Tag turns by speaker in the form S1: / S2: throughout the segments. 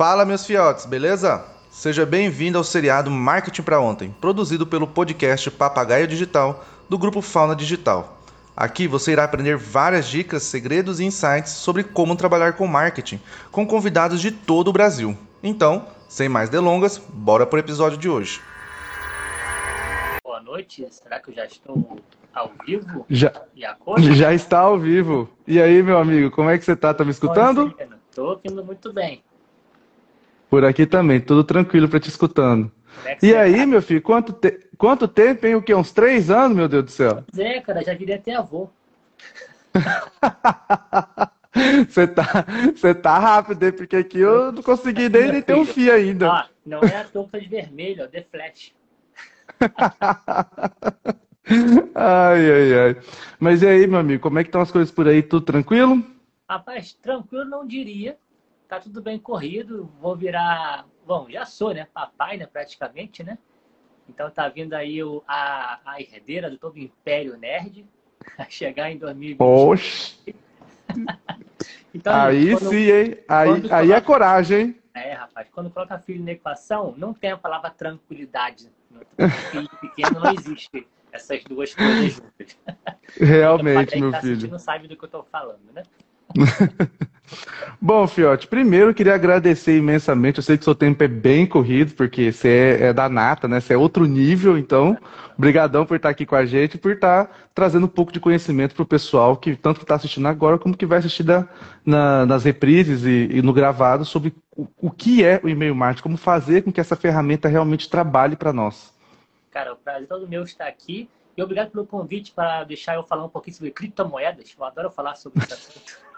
S1: Fala, meus fiotes, beleza? Seja bem-vindo ao seriado Marketing para Ontem, produzido pelo podcast Papagaio Digital do grupo Fauna Digital. Aqui você irá aprender várias dicas, segredos e insights sobre como trabalhar com marketing com convidados de todo o Brasil. Então, sem mais delongas, bora para o episódio de hoje.
S2: Boa noite, será que eu já estou ao vivo?
S1: Já, já está ao vivo. E aí, meu amigo, como é que você está? Tá me escutando?
S2: Estou ouvindo muito bem.
S1: Por aqui também, tudo tranquilo para te escutando. É e aí, meu filho, quanto, te... quanto tempo, hein? O que? Uns três anos, meu Deus do céu?
S2: Pois é, cara, já queria ter avô.
S1: Você tá, você tá rápido, hein? Porque aqui eu não consegui nem, nem ter um fio ainda.
S2: Ah, não é a touca de vermelho, é The Flash.
S1: ai, ai, ai. Mas e aí, meu amigo, como é que estão as coisas por aí? Tudo tranquilo?
S2: Rapaz, tranquilo não diria, tá tudo bem corrido, vou virar, bom, já sou, né, papai, né, praticamente, né? Então tá vindo aí o, a, a herdeira do todo Império Nerd, a chegar em 2020.
S1: Poxa! então, aí quando, sim, hein? Aí, aí coloca... é coragem, hein?
S2: É, rapaz, quando coloca filho na equação, não tem a palavra tranquilidade. Filho pequeno não existe essas duas coisas juntas.
S1: Realmente, meu tá filho.
S2: não sabe do que eu tô falando, né?
S1: Bom, Fiote, primeiro eu queria agradecer imensamente. Eu sei que seu tempo é bem corrido, porque você é, é da nata, né? Você é outro nível, então, obrigadão por estar aqui com a gente, por estar trazendo um pouco de conhecimento para o pessoal que tanto está assistindo agora, como que vai assistir da, na, nas reprises e, e, no gravado sobre o, o que é o e-mail marketing, como fazer com que essa ferramenta realmente trabalhe para nós.
S2: Cara, o prazer todo meu estar aqui. E obrigado pelo convite para deixar eu falar um pouquinho sobre criptomoedas. Eu adoro falar sobre esse assunto.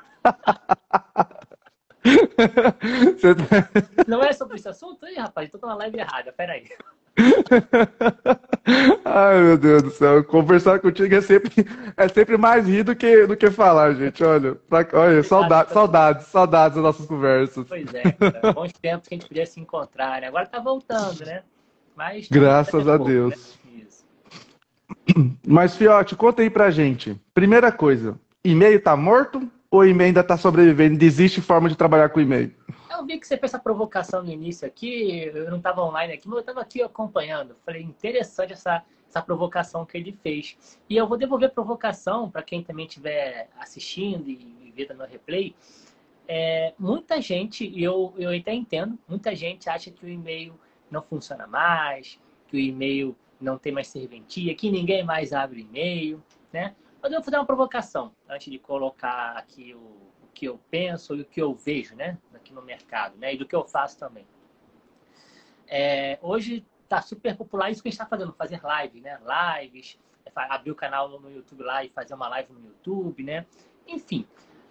S2: Não é sobre esse assunto aí, rapaz? Tô na live errada, peraí.
S1: Ai, meu Deus do céu. Conversar contigo é sempre, é sempre mais rir do que, do que falar, gente. Olha, pra, olha saudades, saudades, saudades das nossas conversas.
S2: Pois é, cara. Bons tempos que a gente podia se encontrar, né? Agora tá voltando, né?
S1: Mas, Graças a pouco, Deus. Né? Mas, Fiote, conta aí pra gente. Primeira coisa, e-mail tá morto o e-mail ainda está sobrevivendo? Existe forma de trabalhar com e-mail?
S2: Eu vi que você fez essa provocação no início aqui, eu não estava online aqui, mas eu estava aqui acompanhando. Falei, interessante essa, essa provocação que ele fez. E eu vou devolver a provocação para quem também estiver assistindo e vendo no replay. É, muita gente, e eu, eu até entendo, muita gente acha que o e-mail não funciona mais, que o e-mail não tem mais serventia, que ninguém mais abre e-mail, né? Mas eu vou fazer uma provocação antes de colocar aqui o, o, que eu penso e o que eu vejo, né? Aqui no mercado, né? E do que eu faço também. É, hoje está super popular isso que a gente está fazendo, fazer live, né? Lives, abrir o canal no YouTube lá e fazer uma live no YouTube, né? Enfim.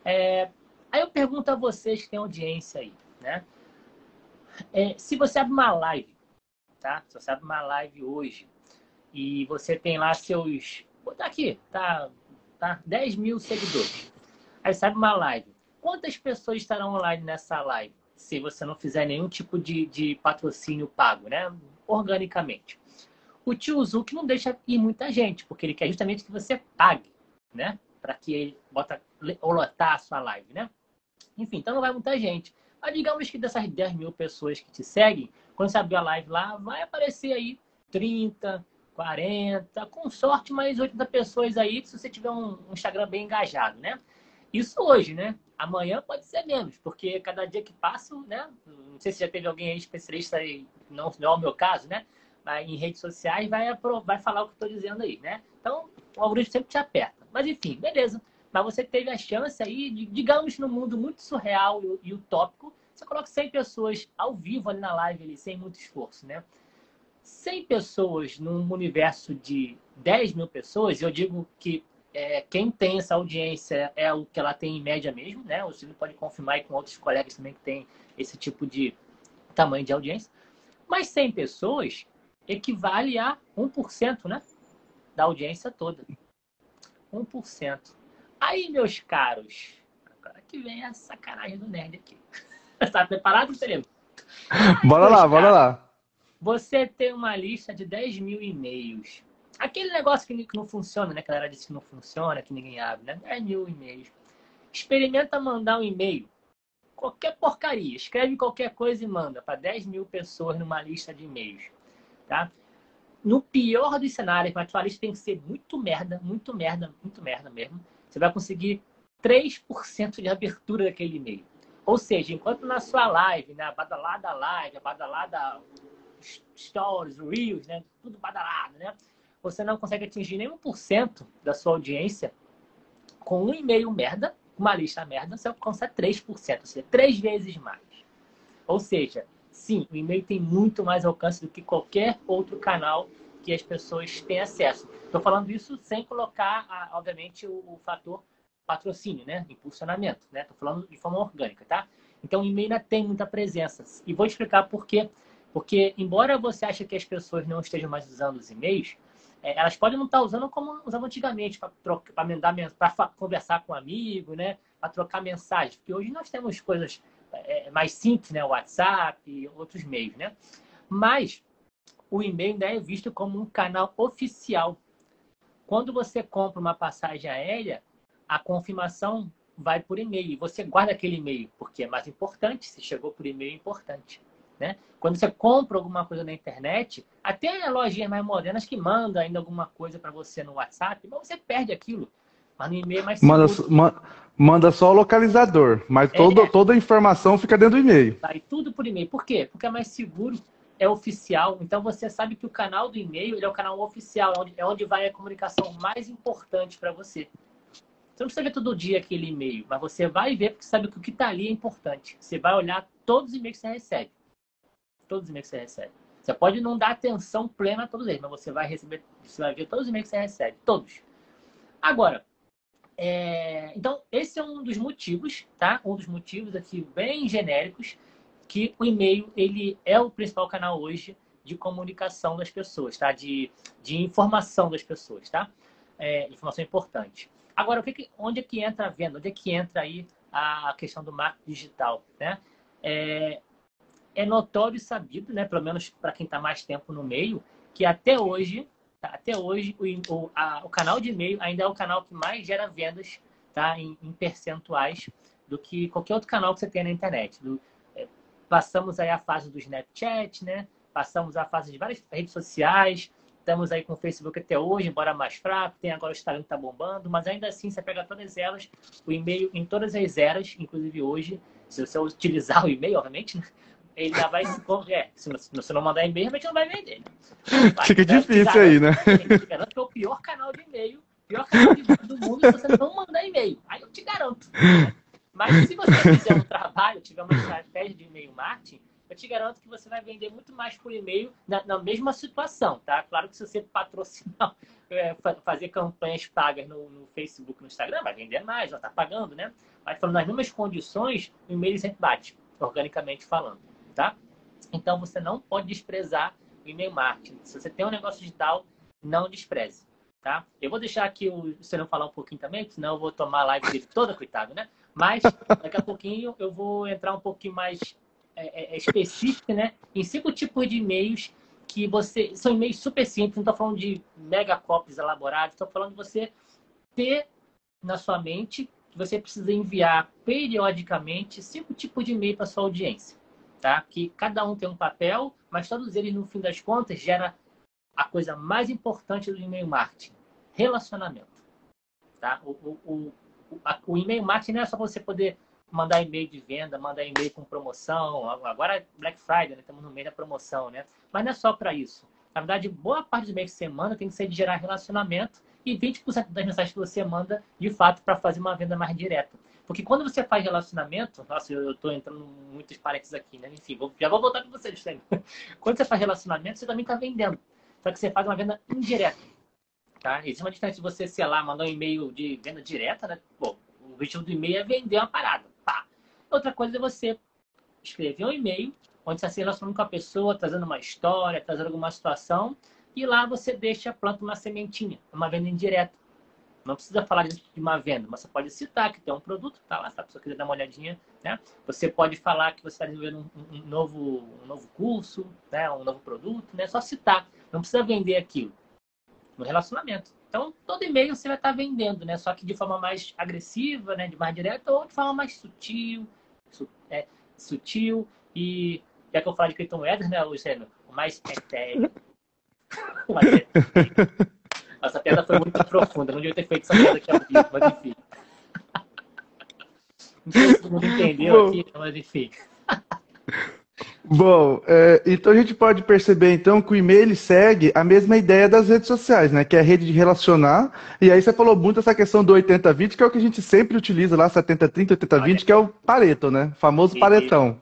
S2: É, aí eu pergunto a vocês que têm audiência aí, né? É, se você abre uma live, tá? Se você abre uma live hoje e você tem lá seus. Vou botar aqui, tá? Tá? 10 mil seguidores. Aí sabe uma live. Quantas pessoas estarão online nessa live? Se você não fizer nenhum tipo de, de patrocínio pago, né? Organicamente. O tio Zuc não deixa ir muita gente, porque ele quer justamente que você pague, né? Para que ele bota lotar a sua live, né? Enfim, então não vai muita gente. Mas digamos que dessas 10 mil pessoas que te seguem, quando você abrir a live lá, vai aparecer aí 30, 40, com sorte, mais 80 pessoas aí, se você tiver um, um Instagram bem engajado, né? Isso hoje, né? Amanhã pode ser menos, porque cada dia que passa, né? Não sei se já teve alguém aí especialista aí, não, não é o meu caso, né? Mas em redes sociais vai, vai falar o que eu estou dizendo aí, né? Então, o algoritmo sempre te aperta. Mas enfim, beleza. Mas você teve a chance aí, de, digamos, no mundo muito surreal e, e utópico, você coloca 100 pessoas ao vivo ali na live, ali, sem muito esforço, né? 100 pessoas num universo de 10 mil pessoas, eu digo que é, quem tem essa audiência é o que ela tem em média mesmo, né? O Silvio pode confirmar e com outros colegas também que tem esse tipo de tamanho de audiência. Mas 100 pessoas equivale a 1%, né? Da audiência toda. 1%. Aí, meus caros, agora que vem a sacanagem do nerd aqui. Está preparado, Felipe?
S1: Bora lá, bora lá.
S2: Você tem uma lista de 10 mil e-mails. Aquele negócio que não funciona, né? Que a galera disse que não funciona, que ninguém abre, né? 10 mil e-mails. Experimenta mandar um e-mail qualquer porcaria, escreve qualquer coisa e manda para 10 mil pessoas numa lista de e-mails, tá? No pior dos cenários, mas a tua lista tem que ser muito merda, muito merda, muito merda mesmo. Você vai conseguir 3% de abertura daquele e-mail. Ou seja, enquanto na sua live, né, a badalada live, a badalada stories, reels, né, tudo badalado, né? Você não consegue atingir nenhum por cento da sua audiência com um e-mail merda, uma lista merda, você alcança 3%, ou seja, três vezes mais. Ou seja, sim, o e-mail tem muito mais alcance do que qualquer outro canal que as pessoas têm acesso. Estou falando isso sem colocar, obviamente, o, o fator patrocínio, né? Impulsionamento, né? Tô falando de forma orgânica, tá? Então, o e-mail ainda tem muita presença. E vou explicar por quê. Porque, embora você ache que as pessoas não estejam mais usando os e-mails, é, elas podem não estar usando como usavam antigamente, para para conversar com um amigo, né? Para trocar mensagens. Porque hoje nós temos coisas é, mais simples, né? WhatsApp outros meios, né? Mas o e-mail ainda é visto como um canal oficial. Quando você compra uma passagem aérea, a confirmação vai por e-mail. Você guarda aquele e-mail, porque é mais importante. Se chegou por e-mail, é importante. Né? Quando você compra alguma coisa na internet, até lojinhas mais modernas que mandam ainda alguma coisa para você no WhatsApp, mas você perde aquilo. Mas no e-mail é mais
S1: manda, ma, manda só o localizador, mas é, todo, toda a informação fica dentro do e-mail.
S2: Vai tudo por e-mail. Por quê? Porque é mais seguro, é oficial. Então você sabe que o canal do e-mail é o canal oficial, é onde, é onde vai a comunicação mais importante para você. Você não precisa ver todo dia aquele e-mail, mas você vai ver porque sabe que o que está ali é importante. Você vai olhar todos os e-mails que você recebe. Todos os e-mails que você recebe. Você pode não dar atenção plena a todos eles, mas você vai receber, você vai ver todos os e-mails que você recebe. Todos. Agora, é... então, esse é um dos motivos, tá? Um dos motivos aqui bem genéricos que o e-mail ele é o principal canal hoje de comunicação das pessoas, tá? De, de informação das pessoas, tá? É, informação importante. Agora, o que que, onde é que entra a venda? Onde é que entra aí a questão do marketing digital? Né? É, é notório e sabido, né, pelo menos para quem está mais tempo no meio, que até hoje, tá, até hoje o, o, a, o canal de e-mail ainda é o canal que mais gera vendas tá, em, em percentuais do que qualquer outro canal que você tem na internet. Do, é, passamos aí a fase do Snapchat, né? passamos a fase de várias redes sociais, Estamos aí com o Facebook até hoje, embora mais fraco. Tem agora o Instagram que está bombando, mas ainda assim você pega todas elas, o e-mail em todas as eras, inclusive hoje, se você utilizar o e-mail, obviamente, né? Ele já vai se é, se você não mandar e-mail, realmente não vai vender.
S1: Vai, Fica difícil garanto, aí, né?
S2: Eu te garanto que é o pior canal de e-mail, pior canal de do mundo se você não mandar e-mail. Aí eu te garanto. Mas se você fizer um trabalho, tiver uma estratégia de e-mail marketing, eu te garanto que você vai vender muito mais por e-mail na, na mesma situação, tá? Claro que se você patrocinar, é, fazer campanhas pagas no, no, Facebook, no Instagram, vai vender mais, já está pagando, né? Mas falando nas mesmas condições, o e-mail sempre bate, organicamente falando, tá? Então você não pode desprezar o e-mail marketing. Se você tem um negócio digital, não despreze. Tá? Eu vou deixar aqui o Senhor falar um pouquinho também, senão eu vou tomar a live dele toda, coitado, né? Mas daqui a pouquinho eu vou entrar um pouquinho mais é, é, é específica, né? Em cinco tipos de e-mails que você. São e-mails super simples, não estou falando de mega copies elaborados, estou falando de você ter na sua mente que você precisa enviar periodicamente cinco tipos de e-mail para sua audiência. Tá? Que cada um tem um papel, mas todos eles, no fim das contas, gera a coisa mais importante do e-mail marketing: relacionamento. Tá? O, o, o, o e-mail marketing não é só você poder mandar e-mail de venda, mandar e-mail com promoção. Agora é Black Friday, né? estamos no meio da promoção, né? Mas não é só para isso. Na verdade, boa parte do que você manda tem que ser de gerar relacionamento e 20% das mensagens que você manda, de fato, para fazer uma venda mais direta. Porque quando você faz relacionamento, nossa, eu estou entrando muitos parênteses aqui, né? Enfim, vou, já vou voltar com vocês também. Quando você faz relacionamento, você também está vendendo. Só que você faz uma venda indireta. Tá? Existe uma diferença de você, sei lá, mandar um e-mail de venda direta, né? Pô, o objetivo do e-mail é vender uma parada. Outra coisa é você escrever um e-mail onde você está se relacionando com a pessoa, trazendo uma história, trazendo alguma situação, e lá você deixa, planta uma sementinha, uma venda indireta. Não precisa falar de uma venda, mas você pode citar que tem um produto, tá lá, se a pessoa quiser dar uma olhadinha, né? Você pode falar que você está desenvolvendo um, um, novo, um novo curso, né? um novo produto, né? Só citar, não precisa vender aquilo. No relacionamento. Então, todo e-mail você vai estar tá vendendo, né? Só que de forma mais agressiva, né? De mais direta ou de forma mais sutil, é, sutil e, já que eu falo de criptomoedas, né, Luciano? O mais etéreo. o mais etéreo. Essa piada foi muito profunda, não devia ter feito essa piada aqui ao vivo, mas enfim. Não sei se todo mundo entendeu Bom, aqui, mas enfim.
S1: Bom, é, então a gente pode perceber então que o e-mail segue a mesma ideia das redes sociais, né? Que é a rede de relacionar. E aí você falou muito essa questão do 80-20, que é o que a gente sempre utiliza lá, 70-30, 80-20, que é o Pareto, né? O famoso paretão.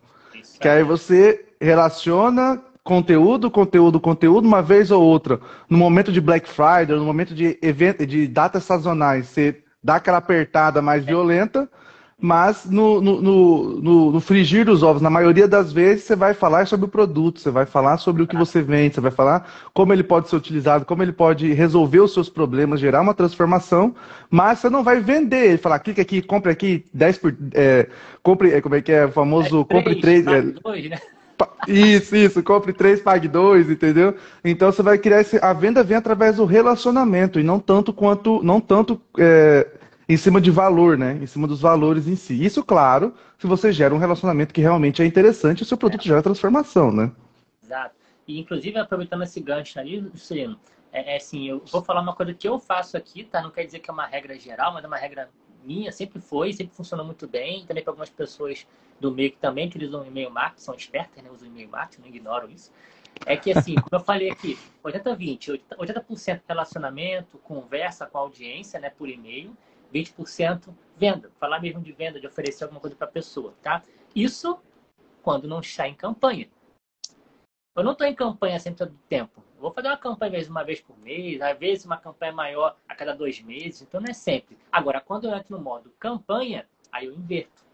S1: Que aí você relaciona conteúdo, conteúdo, conteúdo, uma vez ou outra. No momento de Black Friday, no momento de evento, de datas sazonais, você dá aquela apertada mais violenta mas no, no, no, no, frigir dos ovos, na maioria das vezes, você vai falar sobre o produto, você vai falar sobre o que você vende, você vai falar como ele pode ser utilizado, como ele pode resolver os seus problemas, gerar uma transformação, mas você não vai vender. Falar, clique aqui, compre aqui, 10 por. É, compre, é, como é que é? O famoso é, compre 3. É, dois, né? Isso, isso, compre três, pague dois, entendeu? Então você vai criar esse. A venda vem através do relacionamento e não tanto quanto. Não tanto. É, em cima de valor, né? Em cima dos valores em si. Isso, claro, se você gera um relacionamento que realmente é interessante, o seu produto é. gera transformação, né?
S2: Exato. E, inclusive, aproveitando esse gancho ali, Luciano, é, é assim, eu vou falar uma coisa que eu faço aqui, tá? Não quer dizer que é uma regra geral, mas é uma regra minha, sempre foi, sempre funcionou muito bem. Também para algumas pessoas do meio que também utilizam e-mail marketing, são espertas, né? Usam e-mail marketing, não ignoram isso. É que, assim, como eu falei aqui, 80-20, 80% relacionamento, conversa com a audiência, né, por e-mail, 20% venda. Falar mesmo de venda, de oferecer alguma coisa para a pessoa, tá? Isso quando não está em campanha. Eu não estou em campanha sempre todo tempo. Vou fazer uma campanha vezes uma vez por mês, às vezes uma campanha maior a cada dois meses, então não é sempre. Agora, quando eu entro no modo campanha, aí eu inverto.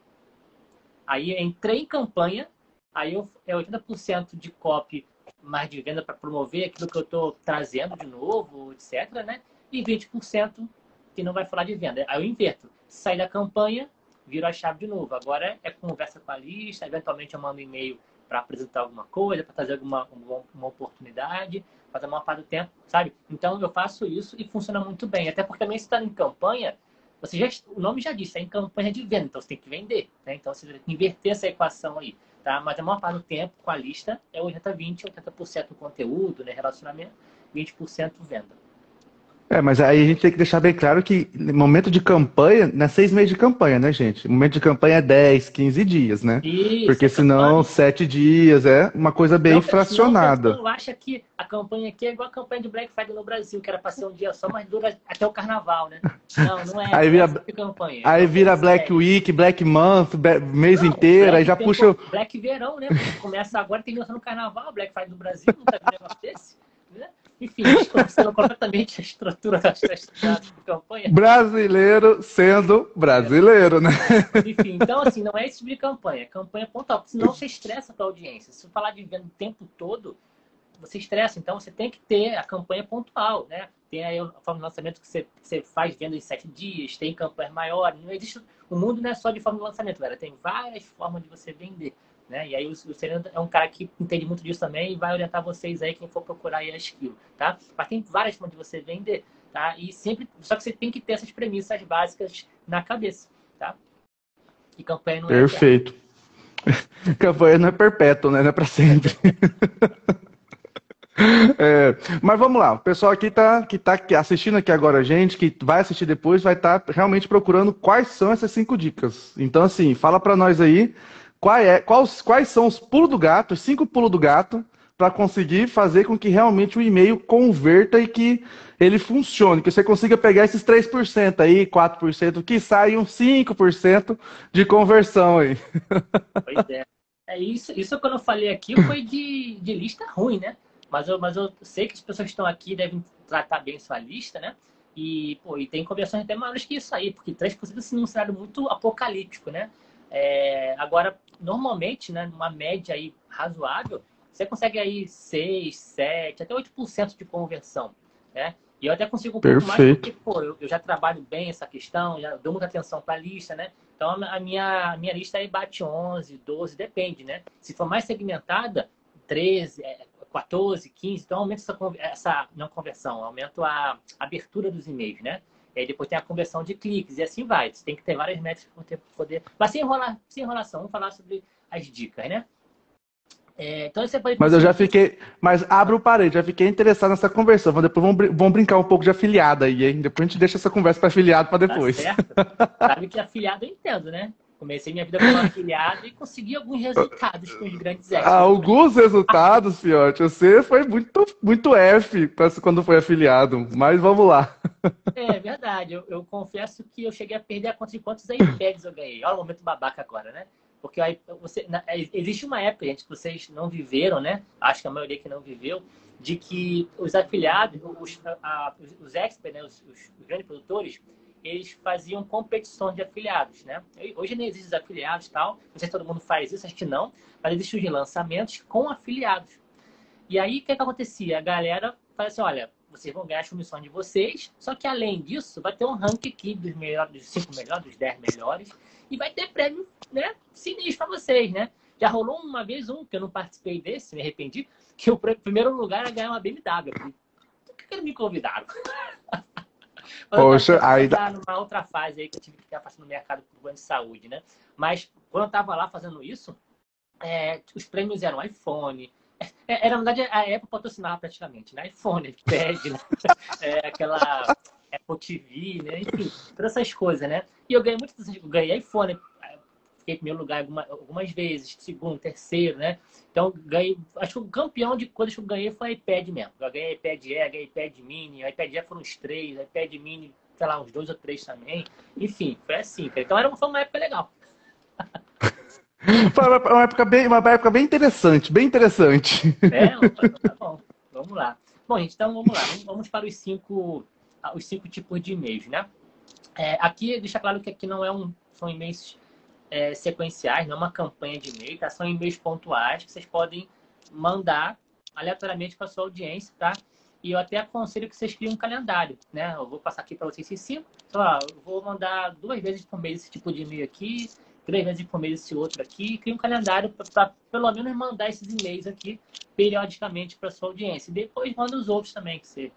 S2: Aí entrei em campanha, aí eu, é 80% de copy mais de venda para promover aquilo que eu estou trazendo de novo, etc. Né? E 20% que não vai falar de venda. Aí eu inverto. Sai da campanha, viro a chave de novo. Agora é conversa com a lista, eventualmente eu mando e-mail para apresentar alguma coisa, para trazer alguma uma, uma oportunidade, fazer uma parte do tempo, sabe? Então eu faço isso e funciona muito bem. Até porque também se está em campanha, você já, o nome já disse, é em campanha de venda, então você tem que vender, né? Então você tem que inverter essa equação aí, tá? Mas a maior parte do tempo com a lista é 80-20, 80%, conteúdo, né? relacionamento, 20% venda.
S1: É, mas aí a gente tem que deixar bem claro que momento de campanha, não é seis meses de campanha, né, gente? Momento de campanha é 10, 15 dias, né? Isso, Porque senão, sete dias é uma coisa bem não, fracionada.
S2: Senão, acha que a campanha aqui é igual a campanha de Black Friday no Brasil, que era para ser um dia só, mas dura até o carnaval, né? Não, não é.
S1: aí vira, campanha. Aí vira Black Week, Black Month, mês não, inteiro, aí já puxa.
S2: Black Verão, né? Começa agora, tem no carnaval, Black Friday do Brasil, nunca vi um negócio desse. Né? Enfim, distorcendo completamente a estrutura da, da campanha.
S1: Brasileiro sendo brasileiro, né?
S2: Enfim, então assim, não é esse tipo de campanha, é campanha pontual, porque senão você estressa a tua audiência. Se falar de venda o tempo todo, você estressa, então você tem que ter a campanha pontual, né? Tem aí a forma de lançamento que você, você faz venda em sete dias, tem campanhas maiores, não existe. O mundo não é só de forma de lançamento, galera. Tem várias formas de você vender. Né? E aí o, Luciano é um cara que entende muito disso também e vai orientar vocês aí, quem for procurar aí a skill, tá? Mas tem várias formas de você vender, tá? E sempre, só que você tem que ter essas premissas básicas na cabeça, tá?
S1: E campanha não é Perfeito. campanha não é perpétua, né? Não é para sempre. É, mas vamos lá, o pessoal aqui tá, que está assistindo aqui agora a gente, que vai assistir depois, vai estar tá realmente procurando quais são essas cinco dicas. Então, assim, fala para nós aí Quais, é, quais, quais são os pulos do gato, os cinco pulos do gato, para conseguir fazer com que realmente o e-mail converta e que ele funcione, que você consiga pegar esses 3% aí, 4%, que saiam 5% de conversão aí.
S2: Pois é. é isso, isso quando eu falei aqui foi de, de lista ruim, né? Mas eu, mas eu sei que as pessoas que estão aqui devem tratar bem sua lista, né? E, pô, e tem conversões até maiores que isso aí, porque 3% assim, num cenário muito apocalíptico, né? É, agora, normalmente, né, numa média aí razoável, você consegue aí 6, 7, até 8% de conversão, né? E eu até consigo um
S1: Perfeito. pouco mais porque,
S2: pô, eu, eu, já trabalho bem essa questão, já dou muita atenção para a lista, né? Então, a minha, a minha lista aí bate 11, 12, depende, né? Se for mais segmentada, 13, 14, 15, então aumenta essa, essa não conversão, aumenta a abertura dos e-mails, né? E aí depois tem a conversão de cliques, e assim vai. Você tem que ter várias métricas para poder. Mas sem, enrolar, sem enrolação, vamos falar sobre as dicas, né?
S1: É, então você pode... Mas eu já fiquei. Mas abro o parede, já fiquei interessado nessa conversão. Depois vamos, vamos brincar um pouco de afiliado aí, hein? Depois a gente deixa essa conversa para afiliado para tá depois. Tá
S2: certo. Sabe que afiliado eu entendo, né? Comecei minha vida como afiliado e consegui alguns resultados com os grandes
S1: F. Alguns resultados, Fiote. Você foi muito, muito F quando foi afiliado, mas vamos lá.
S2: É verdade. Eu, eu confesso que eu cheguei a perder a conta de quantos iPads eu ganhei. Olha o momento babaca agora, né? Porque aí, você, na, existe uma época, gente, que vocês não viveram, né? Acho que a maioria que não viveu, de que os afiliados, os, a, os experts, né? os, os, os grandes produtores, eles faziam competições de afiliados, né? Hoje nem existem afiliados tal, não sei se todo mundo faz isso, acho que não, mas existem os lançamentos com afiliados. E aí, o que, que acontecia? A galera fala assim, olha, vocês vão ganhar as comissões de vocês, só que além disso, vai ter um ranking aqui dos melhores, dos cinco melhores, dos dez melhores, e vai ter prêmio, né, sinistro para vocês, né? Já rolou uma vez um, que eu não participei desse, me arrependi, que o primeiro lugar era ganhar uma BMW. Por que, que eles me convidaram?
S1: Poxa, aí
S2: dá... numa outra fase aí que eu tive que ficar passando no mercado por plano de saúde, né? Mas quando eu tava lá fazendo isso, é, os prêmios eram iPhone. É, era, na verdade, a Apple patrocinava praticamente, né? iPhone, iPad, né? é, aquela Apple TV, né? Enfim, todas essas coisas, né? E eu ganhei muitas eu ganhei iPhone, fiquei em primeiro lugar algumas, algumas vezes, segundo, terceiro, né? Então, ganhei. Acho que o campeão de coisas que eu ganhei foi iPad mesmo. Eu ganhei iPad Air, ganhei iPad Mini, iPad Air foram uns três, iPad Mini, sei lá, uns dois ou três também. Enfim, foi assim, cara. Então, era, foi uma época legal.
S1: Foi uma época bem, uma época bem interessante, bem interessante.
S2: É, tá bom. Vamos lá. Bom, gente, então vamos lá. Vamos para os cinco, os cinco tipos de e-mails, né? É, aqui deixa claro que aqui não é um, são e-mails é, sequenciais, não uma campanha de e-mail, tá? São e-mails pontuais que vocês podem mandar aleatoriamente para sua audiência, tá? E eu até aconselho que vocês criem um calendário, né? Eu vou passar aqui para vocês esses cinco. Então, ó, eu vou mandar duas vezes por mês esse tipo de e-mail aqui, três vezes por mês esse outro aqui. Cria um calendário para pelo menos mandar esses e-mails aqui periodicamente para sua audiência. E depois manda os outros também, que você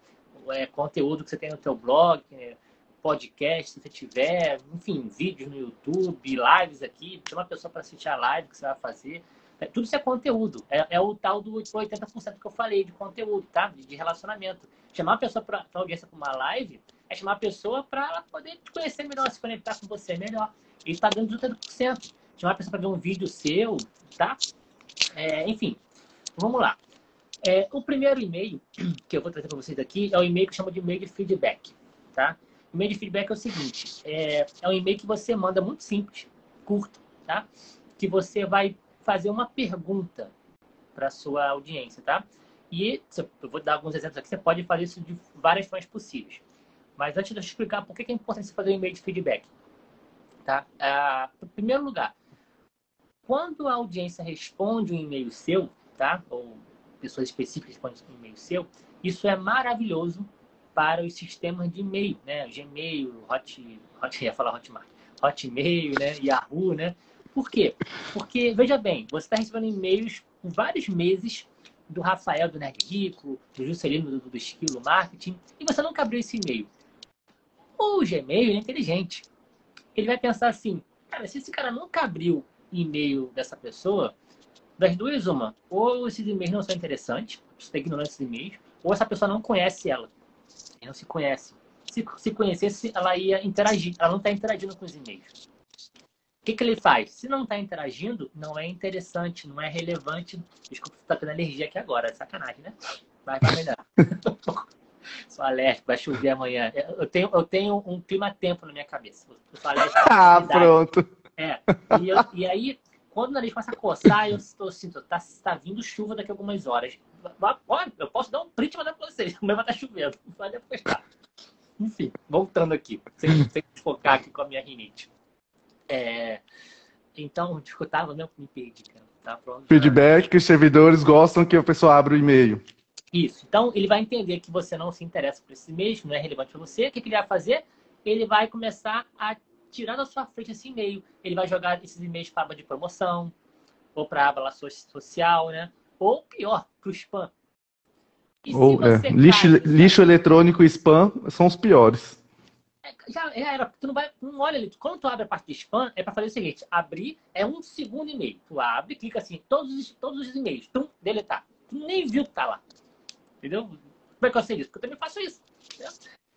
S2: é, conteúdo que você tem no teu blog, é, podcast, se você tiver, enfim, vídeos no YouTube, lives aqui, tem uma pessoa para assistir a live que você vai fazer. É, tudo isso é conteúdo. É, é o tal do 80% que eu falei de conteúdo, tá? De, de relacionamento. Chamar a pessoa para audiência para uma live é chamar a pessoa para ela poder te conhecer melhor, se conectar com você melhor. Isso está dando 80%. Chamar a pessoa para ver um vídeo seu, tá? É, enfim, vamos lá. É, o primeiro e-mail que eu vou trazer para vocês aqui é o e-mail que chama de e-mail de feedback, tá? O e-mail de feedback é o seguinte: é, é um e-mail que você manda muito simples, curto, tá? Que você vai fazer uma pergunta para sua audiência, tá? E eu vou dar alguns exemplos aqui. Você pode fazer isso de várias formas possíveis. Mas antes de eu explicar por que é importante você fazer um e-mail de feedback, tá? Ah, em primeiro lugar, quando a audiência responde um e-mail seu, tá? Ou pessoas específicas respondem um e-mail seu, isso é maravilhoso para os sistemas de e-mail, né? Gmail, Hot, Hot ia falar Hotmart, Hotmail, né? Yahoo, né? Por quê? Porque, veja bem, você está recebendo e-mails por vários meses do Rafael, do Nerd Rico, do Juscelino, do, do Esquilo Marketing, e você nunca abriu esse e-mail. O Gmail é inteligente. Ele vai pensar assim, cara, se esse cara nunca abriu e-mail dessa pessoa, das duas, uma, ou esses e-mails não são interessantes, você está esses e-mails, ou essa pessoa não conhece ela não se conhece. Se, se conhecesse, ela ia interagir. Ela não está interagindo com os e-mails. O que, que ele faz? Se não está interagindo, não é interessante, não é relevante. Desculpa, você está tendo alergia aqui agora, é sacanagem, né? Vai, vai melhorar. sou alérgico, vai chover amanhã. Eu tenho, eu tenho um clima-tempo na minha cabeça. Eu sou alérgico
S1: ah, pronto.
S2: É. E, eu, e, aí, quando o nariz começa a coçar, eu estou sinto, tá, tá vindo chuva daqui a algumas horas. Olha, eu posso dar um print e mandar pra vocês. Amanhã vai estar chovendo. Pode apostar. Enfim, voltando aqui. Sem, sem focar aqui com a minha rinite. É, então, escutava, não me perdi, cara. Tá pronto,
S1: Feedback que os servidores gostam que a pessoa abra o e-mail.
S2: Isso. Então, ele vai entender que você não se interessa por esse e-mail, não é relevante para você. O que ele vai fazer? Ele vai começar a tirar da sua frente esse e-mail. Ele vai jogar esses e-mails para aba de promoção ou para a aba social, né? Ou pior, para o spam.
S1: Ou, é, lixo, lixo eletrônico e spam são os piores.
S2: É, já era. Tu não vai, não olha ali. Quando tu abre a parte de spam, é para fazer o seguinte: abrir é um segundo e-mail. Tu abre, clica assim, todos os, todos os e-mails, tu deletar. Tu nem viu que tá lá. Entendeu? Como é que eu sei isso? Porque eu também faço isso. Entendeu?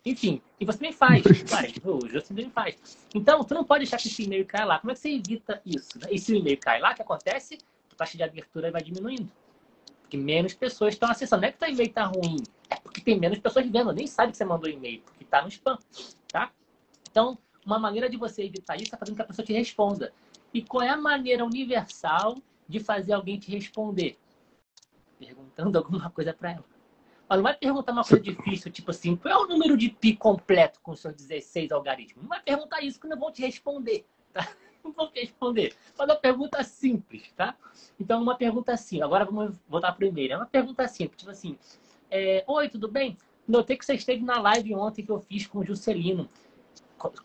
S2: Enfim, e você também faz. Vai, o Justin também faz. Então, tu não pode deixar que esse e-mail caia lá. Como é que você evita isso? Né? E se o e-mail cai lá, o que acontece? A taxa de abertura vai diminuindo. Porque menos pessoas estão acessando. Não é que teu e-mail tá ruim. É porque tem menos pessoas vendo. Nem sabe que você mandou e-mail, porque tá no spam. Tá? Então, uma maneira de você evitar isso é fazendo que a pessoa te responda. E qual é a maneira universal de fazer alguém te responder? Perguntando alguma coisa para ela. Mas não vai perguntar uma coisa difícil, tipo assim, qual é o número de pi completo com seus 16 algoritmos? Não vai perguntar isso que não vão te responder, tá? Não te responder. Faz uma pergunta simples, tá? Então, uma pergunta assim. Agora vamos voltar o e-mail. É uma pergunta simples, tipo assim, é, Oi, tudo bem? Notei que você esteve na live ontem que eu fiz com o Juscelino.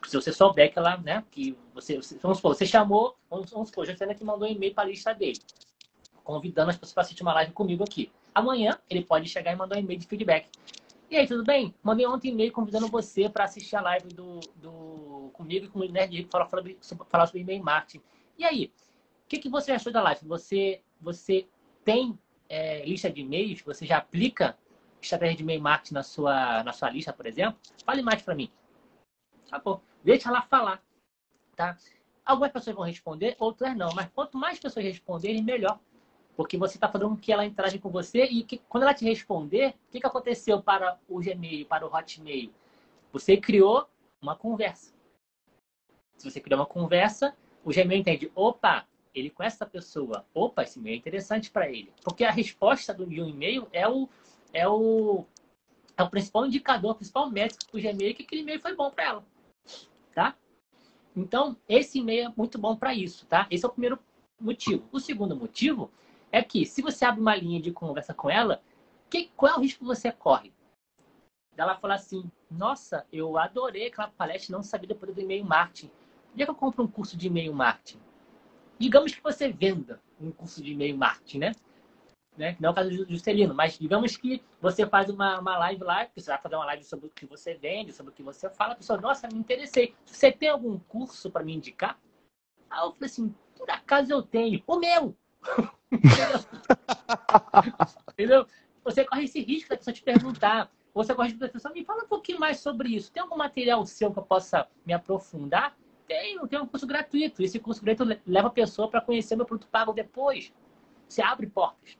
S2: Se você souber que ela, né, que você, vamos supor, você chamou, vamos, vamos supor, o Juscelino que mandou um e-mail para a lista dele, convidando as pessoas para assistir uma live comigo aqui. Amanhã ele pode chegar e mandar um e-mail de feedback. E aí, tudo bem? Mandei ontem e-mail convidando você para assistir a live do, do comigo e com o Nerd para falar, falar sobre e-mail marketing. E aí, o que, que você achou da live? Você, você tem é, lista de e-mails? Você já aplica estratégia de e-mail marketing na sua, na sua lista, por exemplo? Fale mais para mim. Tá bom. Deixa ela falar. Tá? Algumas pessoas vão responder, outras não. Mas quanto mais pessoas responderem, melhor. Porque você está fazendo com que ela interage com você e que, quando ela te responder, o que, que aconteceu para o Gmail, para o Hotmail? Você criou uma conversa. Se você criou uma conversa, o Gmail entende, opa, ele conhece essa pessoa. Opa, esse e-mail é interessante para ele. Porque a resposta de um e-mail é o, é o, é o principal indicador, o principal métrico para o Gmail que aquele e-mail foi bom para ela. Tá? Então, esse e-mail é muito bom para isso, tá? Esse é o primeiro motivo. O segundo motivo é que se você abre uma linha de conversa com ela, que, qual é o risco que você corre? Ela fala assim, nossa, eu adorei aquela palestra, não sabia depois do e-mail marketing. Onde é que eu compro um curso de e-mail marketing? Digamos que você venda um curso de e-mail marketing, né? né? Não é o caso do Juscelino, mas digamos que você faz uma, uma live lá, que você vai fazer uma live sobre o que você vende, sobre o que você fala, a pessoa, nossa, me interessei. Você tem algum curso para me indicar? Aí eu falei assim, por acaso eu tenho. O meu! Entendeu? Você corre esse risco da pessoa te perguntar. Você corre esse risco da pessoa, me fala um pouquinho mais sobre isso. Tem algum material seu que eu possa me aprofundar? Tenho, tem um curso gratuito. Esse curso gratuito leva a pessoa para conhecer meu produto pago depois. Você abre portas.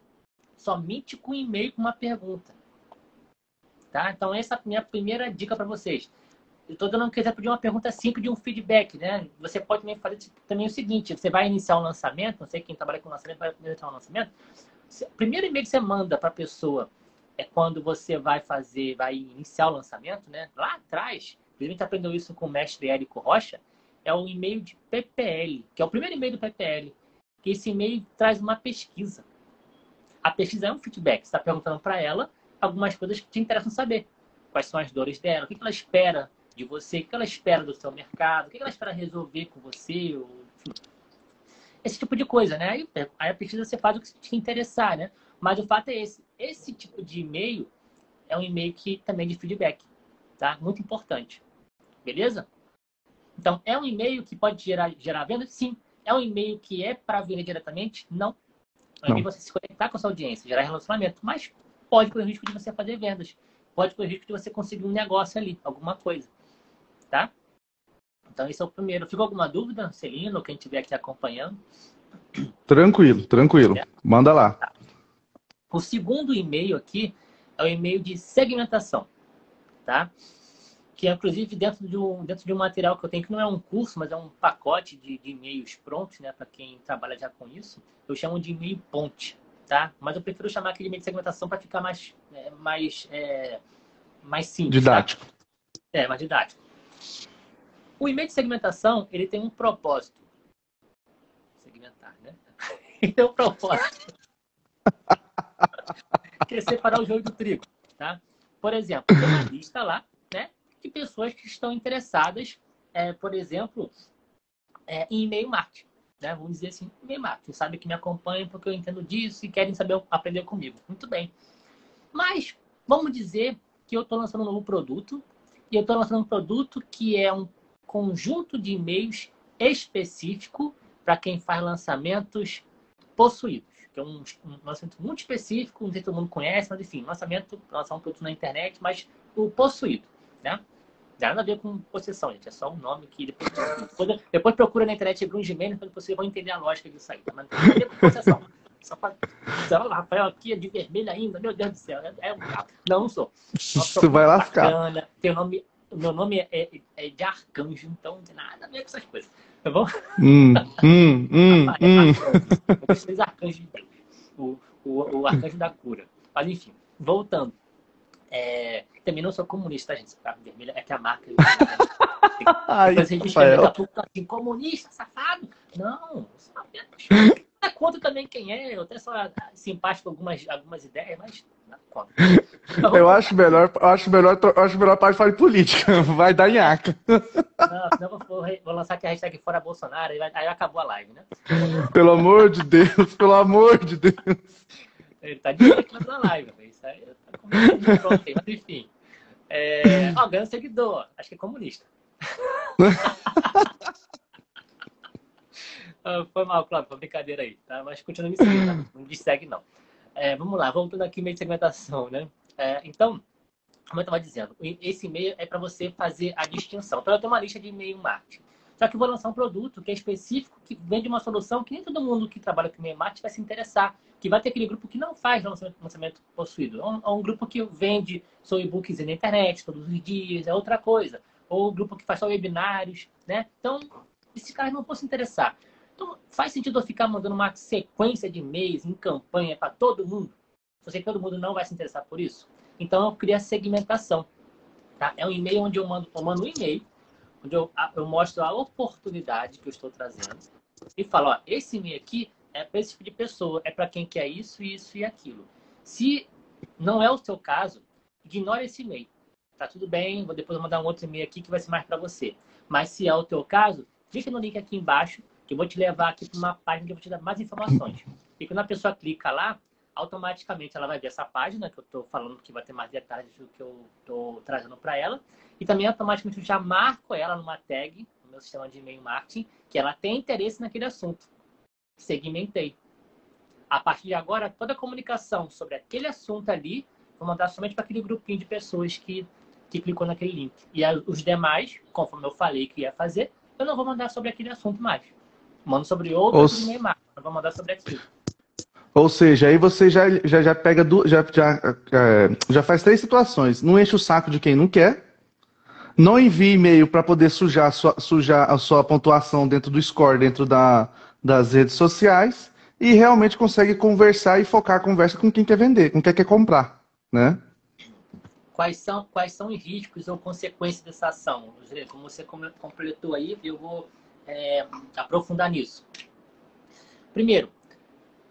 S2: Somente com e-mail com uma pergunta. Tá? Então, essa é a minha primeira dica para vocês eu estou dando um exemplo de uma pergunta simples de um feedback, né? Você pode também fazer também o seguinte: você vai iniciar um lançamento, não sei quem trabalha com lançamento vai iniciar um lançamento. O primeiro e-mail que você manda para a pessoa é quando você vai fazer, vai iniciar o lançamento, né? Lá atrás, a gente aprendeu isso com o mestre Érico Rocha, é o e-mail de PPL, que é o primeiro e-mail do PPL. Que esse e-mail traz uma pesquisa. A pesquisa é um feedback. Você está perguntando para ela algumas coisas que te interessam saber. Quais são as dores dela, o que ela espera de você, o que ela espera do seu mercado, o que ela espera resolver com você, ou, esse tipo de coisa, né? Aí, aí a pesquisa você faz o que te interessar, né? Mas o fato é esse, esse tipo de e-mail é um e-mail que também é de feedback, tá? Muito importante, beleza? Então, é um e-mail que pode gerar, gerar venda? Sim. É um e-mail que é para vender diretamente? Não. É um e-mail você se conectar com a sua audiência, gerar relacionamento, mas pode correr o risco de você fazer vendas. Pode correr o risco de você conseguir um negócio ali, alguma coisa tá? Então, esse é o primeiro. Ficou alguma dúvida, Celino, ou quem estiver aqui acompanhando?
S1: Tranquilo, tranquilo. Manda lá. Tá.
S2: O segundo e-mail aqui é o e-mail de segmentação, tá? Que é, inclusive, dentro de, um, dentro de um material que eu tenho, que não é um curso, mas é um pacote de, de e-mails prontos, né? Para quem trabalha já com isso, eu chamo de e-mail ponte, tá? Mas eu prefiro chamar aquele e-mail de segmentação para ficar mais, é, mais, é, mais simples.
S1: Tá? Didático. Tá?
S2: É, mais didático. O e-mail de segmentação, ele tem um propósito. Segmentar, né? Ele tem um propósito. que é separar o joio do trigo, tá? Por exemplo, tem uma lista lá, pessoas que estão interessadas, é, por exemplo, é, em e-mail marketing. Né? Vamos dizer assim, e-mail marketing. Sabe que me acompanham porque eu entendo disso e querem saber aprender comigo. Muito bem. Mas, vamos dizer que eu estou lançando um novo produto e eu estou lançando um produto que é um conjunto de e-mails específico para quem faz lançamentos possuídos, que é um, um, lançamento muito específico, não sei se todo mundo conhece, mas enfim, lançamento, lançar um produto na internet, mas o possuído, né? Não nada a ver com possessão, gente. É só um nome que depois, depois, depois procura na internet Bruno Gimenez para vocês vão entender a lógica disso aí. Mas não tem a ver com possessão. Só para. Rafael aqui é de vermelho ainda, meu Deus do céu. É, é um Não, não sou.
S1: Você vai lascar. Bacana,
S2: tem nome, meu nome é, é, é, de arcanjo, então não tem nada a ver com essas coisas. Tá bom?
S1: Hum, hum, hum,
S2: é hum. Três arcanjos de Deus. O, o, o arcanjo da cura. Mas enfim, voltando. É, também não sou comunista, gente? Tá vermelha é que a marca. Ai, Depois a gente daqui a pouco assim, comunista, safado. Não, é contra também quem é. Eu até sou simpático com algumas, algumas ideias, mas.
S1: Então, eu acho melhor, eu acho melhor, eu acho melhor parte falar de política. Vai dar nhaca.
S2: Não, senão eu vou, vou lançar aqui a hashtag Fora Bolsonaro, aí, aí acabou a live, né?
S1: Pelo amor de Deus, pelo amor de Deus.
S2: Ele tá dizendo na live, isso aí tá pronto, mas enfim. É... Ó, ganha seguidor, acho que é comunista. Ah, foi mal, Cláudio, foi brincadeira aí, tá? Mas continua me seguindo, tá? não segue não. É, vamos lá, voltando aqui meio de segmentação, né? É, então, como eu estava dizendo, esse e-mail é para você fazer a distinção. Então, eu tenho uma lista de e-mail marketing. Só que eu vou lançar um produto que é específico, que vende uma solução que nem todo mundo que trabalha com e-mail marketing vai se interessar. Que vai ter aquele grupo que não faz lançamento, lançamento possuído. É um, é um grupo que vende seu e-books na internet todos os dias, é outra coisa. Ou o grupo que faz só webinários, né? Então, esses caras não vão se interessar. Então, faz sentido eu ficar mandando uma sequência de e-mails em campanha para todo mundo? Eu sei que todo mundo não vai se interessar por isso. Então, eu crio a segmentação. Tá? É um e-mail onde eu mando, eu mando um e-mail, onde eu, eu mostro a oportunidade que eu estou trazendo e falo, ó, esse e-mail aqui é para esse tipo de pessoa, é para quem quer isso, isso e aquilo. Se não é o seu caso, ignore esse e-mail. Tá tudo bem, vou depois mandar um outro e-mail aqui que vai ser mais para você. Mas se é o teu caso, clica no link aqui embaixo que eu vou te levar aqui para uma página que eu vou te dar mais informações. E quando a pessoa clica lá, automaticamente ela vai ver essa página que eu estou falando que vai ter mais detalhes do que eu estou trazendo para ela. E também automaticamente eu já marco ela numa tag no meu sistema de e-mail marketing que ela tem interesse naquele assunto. Segmentei. A partir de agora, toda a comunicação sobre aquele assunto ali, vou mandar somente para aquele grupinho de pessoas que, que clicou naquele link. E os demais, conforme eu falei que ia fazer, eu não vou mandar sobre aquele assunto mais. Manda sobre outro Ou... e Neymar. Não vou mandar sobre aquilo.
S1: Ou seja, aí você já, já, já pega, do, já, já, é, já faz três situações. Não enche o saco de quem não quer. Não envie e-mail para poder sujar a, sua, sujar a sua pontuação dentro do score, dentro da, das redes sociais. E realmente consegue conversar e focar a conversa com quem quer vender, com quem quer comprar, né?
S2: Quais são, quais são os riscos ou consequências dessa ação? Como você completou aí, eu vou é, aprofundar nisso. Primeiro,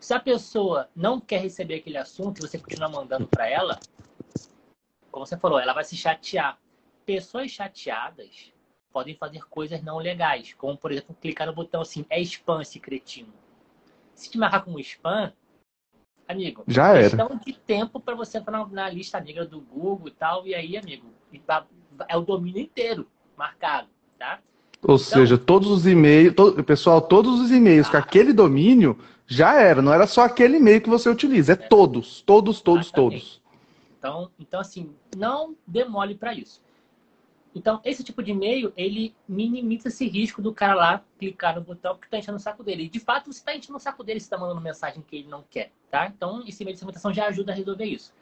S2: se a pessoa não quer receber aquele assunto e você continuar mandando para ela, como você falou, ela vai se chatear. Pessoas chateadas podem fazer coisas não legais, como, por exemplo, clicar no botão assim, é spam esse cretino. Se te marcar como spam, amigo,
S1: já era.
S2: questão de tempo para você entrar na, lista negra do Google e tal, e aí, amigo, é o domínio inteiro marcado, tá?
S1: Ou então, seja, todos os e-mails, todo, pessoal, todos os e-mails ah, com aquele domínio já era, não era só aquele e-mail que você utiliza, é, é todos, todos, todos, todos.
S2: Então, então assim, não demole para isso. Então, esse tipo de e-mail, ele minimiza esse risco do cara lá clicar no botão que está enchendo o saco dele. E, de fato, você está enchendo o saco dele, você está mandando mensagem que ele não quer, tá? Então, esse e-mail de segmentação já ajuda a resolver isso.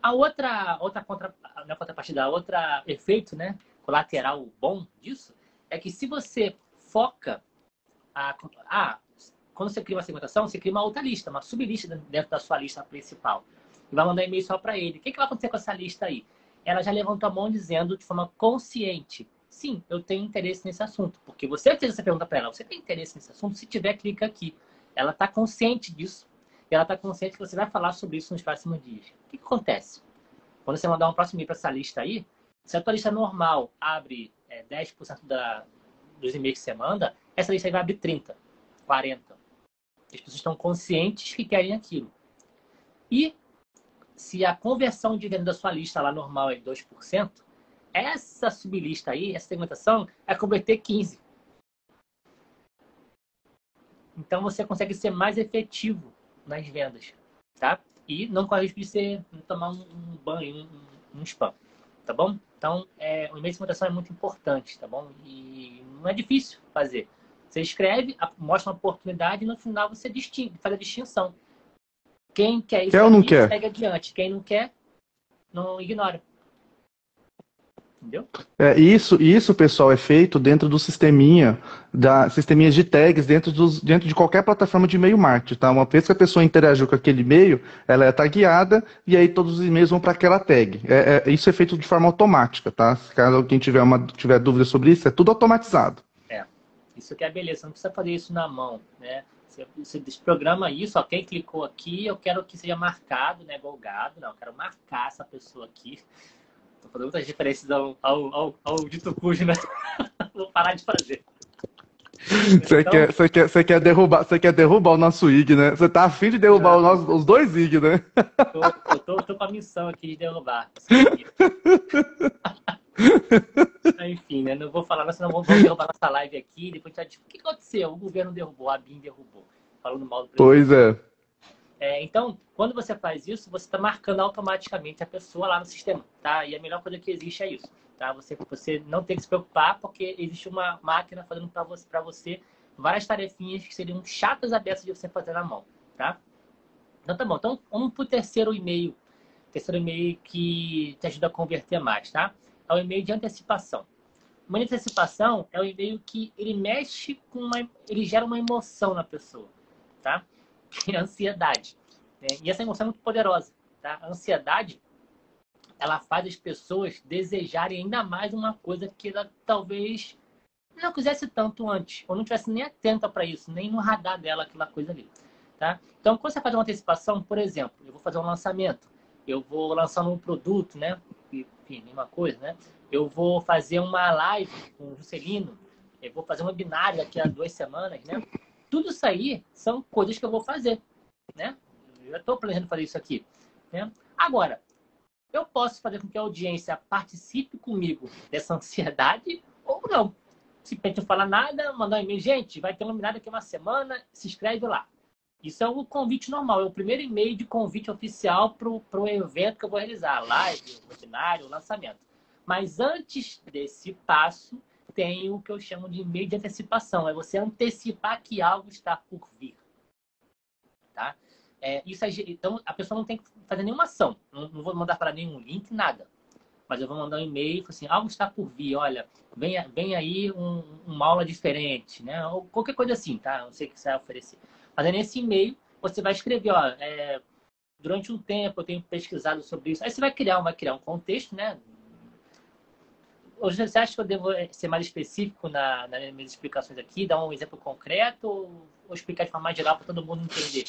S2: A outra, outra contra, não é contrapartida, a outra efeito, né, colateral bom disso, é que se você foca a, ah, quando você cria uma segmentação, você cria uma outra lista, uma sublista dentro da sua lista principal. E vai mandar e-mail só para ele. O que, que vai acontecer com essa lista aí? Ela já levantou a mão dizendo de forma consciente: sim, eu tenho interesse nesse assunto. Porque você fez essa pergunta para ela: você tem interesse nesse assunto? Se tiver, clica aqui. Ela está consciente disso. E ela está consciente que você vai falar sobre isso nos próximos dias. O que, que acontece? Quando você mandar um próximo e-mail para essa lista aí, se a tua lista normal abre é, 10% da, dos e-mails que você manda, essa lista aí vai abrir 30, 40. As pessoas estão conscientes que querem aquilo. E se a conversão de venda da sua lista lá normal é 2%, essa sublista aí, essa segmentação, é converter 15. Então você consegue ser mais efetivo nas vendas, tá? E não corre risco de ser, tomar um, banho, um, um, spam, tá bom? Então, é, o e-mail de segmentação é muito importante, tá bom? E não é difícil fazer. Você escreve, mostra uma oportunidade e no final você distingue, faz a distinção. Quem quer isso
S1: quer não quer?
S2: segue adiante. Quem não quer, não ignora.
S1: Entendeu? É, isso, isso, pessoal, é feito dentro do sisteminha, da sisteminha de tags dentro, dos, dentro de qualquer plataforma de e-mail marketing, tá? Uma vez que a pessoa interagiu com aquele e-mail, ela é tagueada e aí todos os e-mails vão para aquela tag. É, é, isso é feito de forma automática, tá? Se caso alguém tiver, uma, tiver dúvida sobre isso, é tudo automatizado.
S2: Isso que é beleza, não precisa fazer isso na mão, né? Você, você desprograma isso, quem clicou aqui, eu quero que seja marcado, né, golgado, não, eu quero marcar essa pessoa aqui Tô fazendo muitas referências ao, ao, ao, ao dito cujo, né? Vou parar de fazer.
S1: Você, então... quer, você, quer, você, quer derrubar, você quer derrubar o nosso IG, né? Você tá afim de derrubar nosso, os dois IG, né?
S2: Tô, eu tô, tô com a missão aqui de derrubar. Enfim, né? Não vou falar, senão vamos derrubar nossa live aqui. Depois a gente o que aconteceu? O governo derrubou, a BIM derrubou. Falando mal do
S1: presidente. Pois é.
S2: É, então, quando você faz isso, você está marcando automaticamente a pessoa lá no sistema, tá? E a melhor coisa que existe é isso, tá? Você, você não tem que se preocupar porque existe uma máquina fazendo para você, você várias tarefinhas que seriam chatas abertas de você fazer na mão, tá? Então, tá bom. Então, vamos para o terceiro e-mail. Terceiro e-mail que te ajuda a converter mais, tá? É o e-mail de antecipação. Uma antecipação é o e-mail que ele mexe com uma... Ele gera uma emoção na pessoa, tá? que é a ansiedade. Né? E essa emoção é muito poderosa. Tá? A ansiedade, ela faz as pessoas desejarem ainda mais uma coisa que ela talvez não quisesse tanto antes, ou não tivesse nem atenta para isso, nem no radar dela aquela coisa ali. Tá? Então, quando você faz uma antecipação, por exemplo, eu vou fazer um lançamento, eu vou lançar um produto, né? Enfim, mesma coisa, né? Eu vou fazer uma live com o Juscelino, eu vou fazer um webinário daqui a duas semanas, né? Tudo isso aí são coisas que eu vou fazer, né? Eu já estou planejando fazer isso aqui. Né? Agora, eu posso fazer com que a audiência participe comigo dessa ansiedade ou não. Se não falar nada, mandar um e-mail, gente, vai ter um webinar daqui uma semana, se inscreve lá. Isso é o convite normal, é o primeiro e-mail de convite oficial para o evento que eu vou realizar, live, webinário, lançamento. Mas antes desse passo, tem o que eu chamo de e-mail de antecipação. É você antecipar que algo está por vir. Tá? É, isso é, então, a pessoa não tem que fazer nenhuma ação. Não, não vou mandar para nenhum link, nada. Mas eu vou mandar um e-mail, assim, algo está por vir. Olha, vem, vem aí um, uma aula diferente, né? Ou qualquer coisa assim, tá? Não sei o que você vai oferecer. Mas é nesse e-mail, você vai escrever, ó, é, durante um tempo eu tenho pesquisado sobre isso. Aí você vai criar, vai criar um contexto, né? Hoje, você acha que eu devo eh, ser mais específico na, nas minhas explicações aqui, dar um exemplo concreto ou, ou explicar de forma mais geral para todo mundo entender?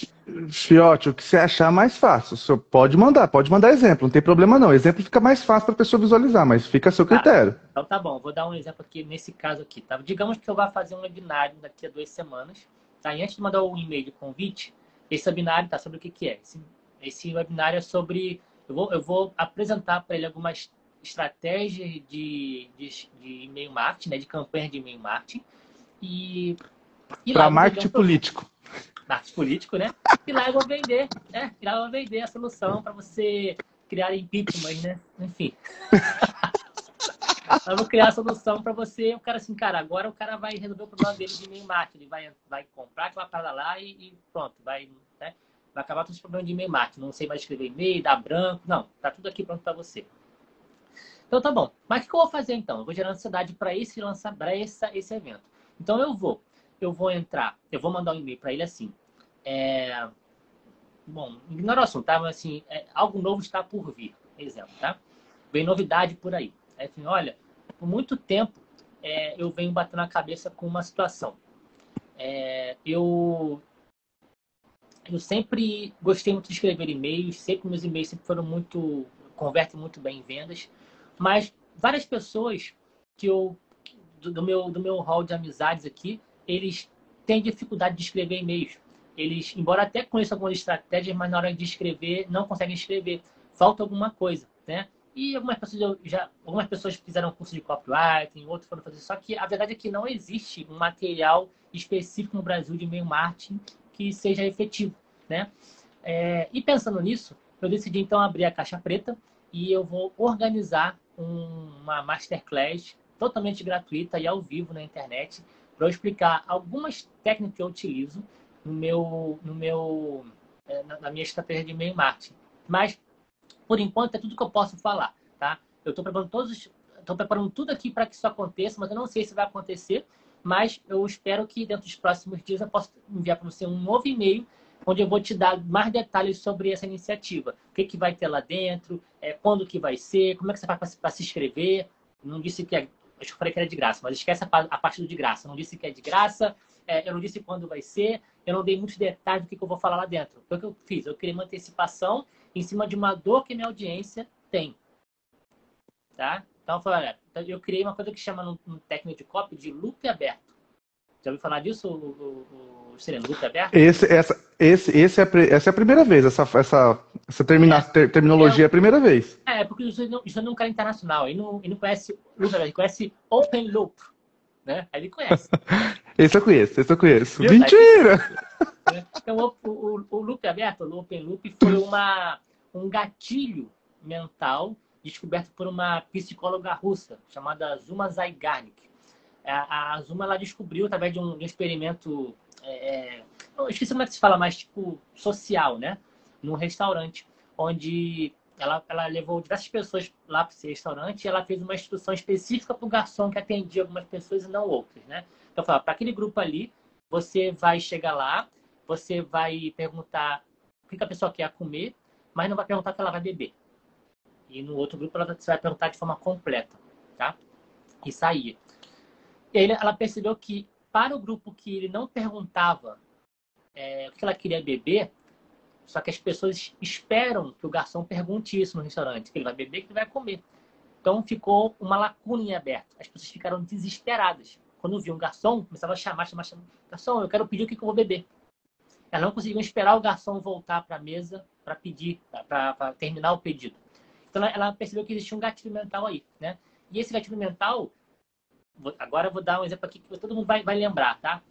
S1: Fiote, o que você achar mais fácil. Senhor pode mandar, pode mandar exemplo, não tem problema não. Exemplo fica mais fácil para a pessoa visualizar, mas fica a seu tá. critério.
S2: Então tá bom, vou dar um exemplo aqui nesse caso aqui. Tá? Digamos que eu vá fazer um webinário daqui a duas semanas. Tá? E antes de mandar o um e-mail de convite, esse webinário tá sobre o que, que é. Esse, esse webinário é sobre. Eu vou, eu vou apresentar para ele algumas estratégia de, de, de e-mail marketing, né, de campanha de e-mail marketing. E,
S1: e para marketing político.
S2: Marketing político, né? E lá eu vou vender, né? E lá eu vou vender a solução para você criar impeachment, né? Enfim. eu vou criar a solução para você. O cara assim, cara, agora o cara vai resolver o problema dele de e-mail marketing. Ele vai, vai comprar aquela parada lá e, e pronto, vai, né? vai acabar todos os problemas de e-mail marketing. Não sei mais escrever e-mail, dar branco. Não, tá tudo aqui pronto para você. Então tá bom. Mas o que eu vou fazer então? Eu vou gerar ansiedade para esse lançar para esse evento. Então eu vou, eu vou entrar, eu vou mandar um e-mail para ele assim. É... Bom, ignora o assunto, tá? Mas assim, é, algo novo está por vir, exemplo, tá? Vem novidade por aí. Aí, assim, olha, por muito tempo é, eu venho batendo a cabeça com uma situação. É, eu eu sempre gostei muito de escrever e-mails, sempre meus e-mails sempre foram muito convertem muito bem em vendas. Mas várias pessoas que eu do, do meu do meu hall de amizades aqui, eles têm dificuldade de escrever e-mails. Eles, embora até conheçam algumas estratégias, mas na hora de escrever não conseguem escrever. Falta alguma coisa, né? E algumas pessoas já, algumas pessoas fizeram curso de copywriting, outros foram fazer. Só que a verdade é que não existe um material específico no Brasil de e-mail marketing que seja efetivo, né? É, e pensando nisso, eu decidi então abrir a caixa preta e eu vou organizar um, uma masterclass totalmente gratuita e ao vivo na internet para explicar algumas técnicas que eu utilizo no meu, no meu, é, na minha estratégia de e-mail marketing. Mas por enquanto é tudo que eu posso falar, tá? Eu estou preparando todos, estou preparando tudo aqui para que isso aconteça, mas eu não sei se vai acontecer. Mas eu espero que dentro dos próximos dias eu possa enviar para você um novo e-mail onde eu vou te dar mais detalhes sobre essa iniciativa. O que, que vai ter lá dentro, é, quando que vai ser, como é que você faz para se inscrever. Não disse que é, acho que eu falei que era de graça, mas esquece a, a parte do de graça. Não disse que é de graça, é, eu não disse quando vai ser, eu não dei muitos detalhes do que, que eu vou falar lá dentro. O que eu fiz, eu queria uma antecipação em cima de uma dor que minha audiência tem. Tá? Então, olha, então, eu criei uma coisa que chama no, no técnico de copy de loop aberto. Já ouviu falar disso, o, o, o? Loop aberto?
S1: Esse, essa, esse, esse é, essa é a primeira vez, essa, essa, essa termina, é. ter, terminologia é, a primeira vez.
S2: É, porque isso não, é um cara internacional, ele não, ele não conhece loop aberto, ele conhece open loop. Né? Ele conhece.
S1: esse eu conheço, esse eu conheço. Viu? Mentira!
S2: Então, o, o, o loop aberto, o open loop, foi uma, um gatilho mental descoberto por uma psicóloga russa chamada Zuma Zygarnik. A, a Zuma ela descobriu através de um, de um experimento, é, é esqueci como é que se fala, mas tipo social, né? Num restaurante, onde ela, ela levou diversas pessoas lá para esse restaurante e ela fez uma instrução específica para o garçom que atendia algumas pessoas e não outras, né? Então, para aquele grupo ali, você vai chegar lá, você vai perguntar o que a pessoa quer comer, mas não vai perguntar o que ela vai beber. E no outro grupo ela, você vai perguntar de forma completa, tá? E sair. E aí ela percebeu que para o grupo que ele não perguntava é, o que ela queria beber, só que as pessoas esperam que o garçom pergunte isso no restaurante, que ele vai beber, que ele vai comer. Então ficou uma lacuna em aberto. As pessoas ficaram desesperadas. Quando viam um garçom, começava a chamar, chamar, chamar. Garçom, eu quero pedir o que eu vou beber. Elas não conseguiam esperar o garçom voltar para a mesa para pedir, para terminar o pedido. Então ela percebeu que existia um gatilho mental aí, né? E esse gatilho mental, agora eu vou dar um exemplo aqui que todo mundo vai, vai lembrar, tá?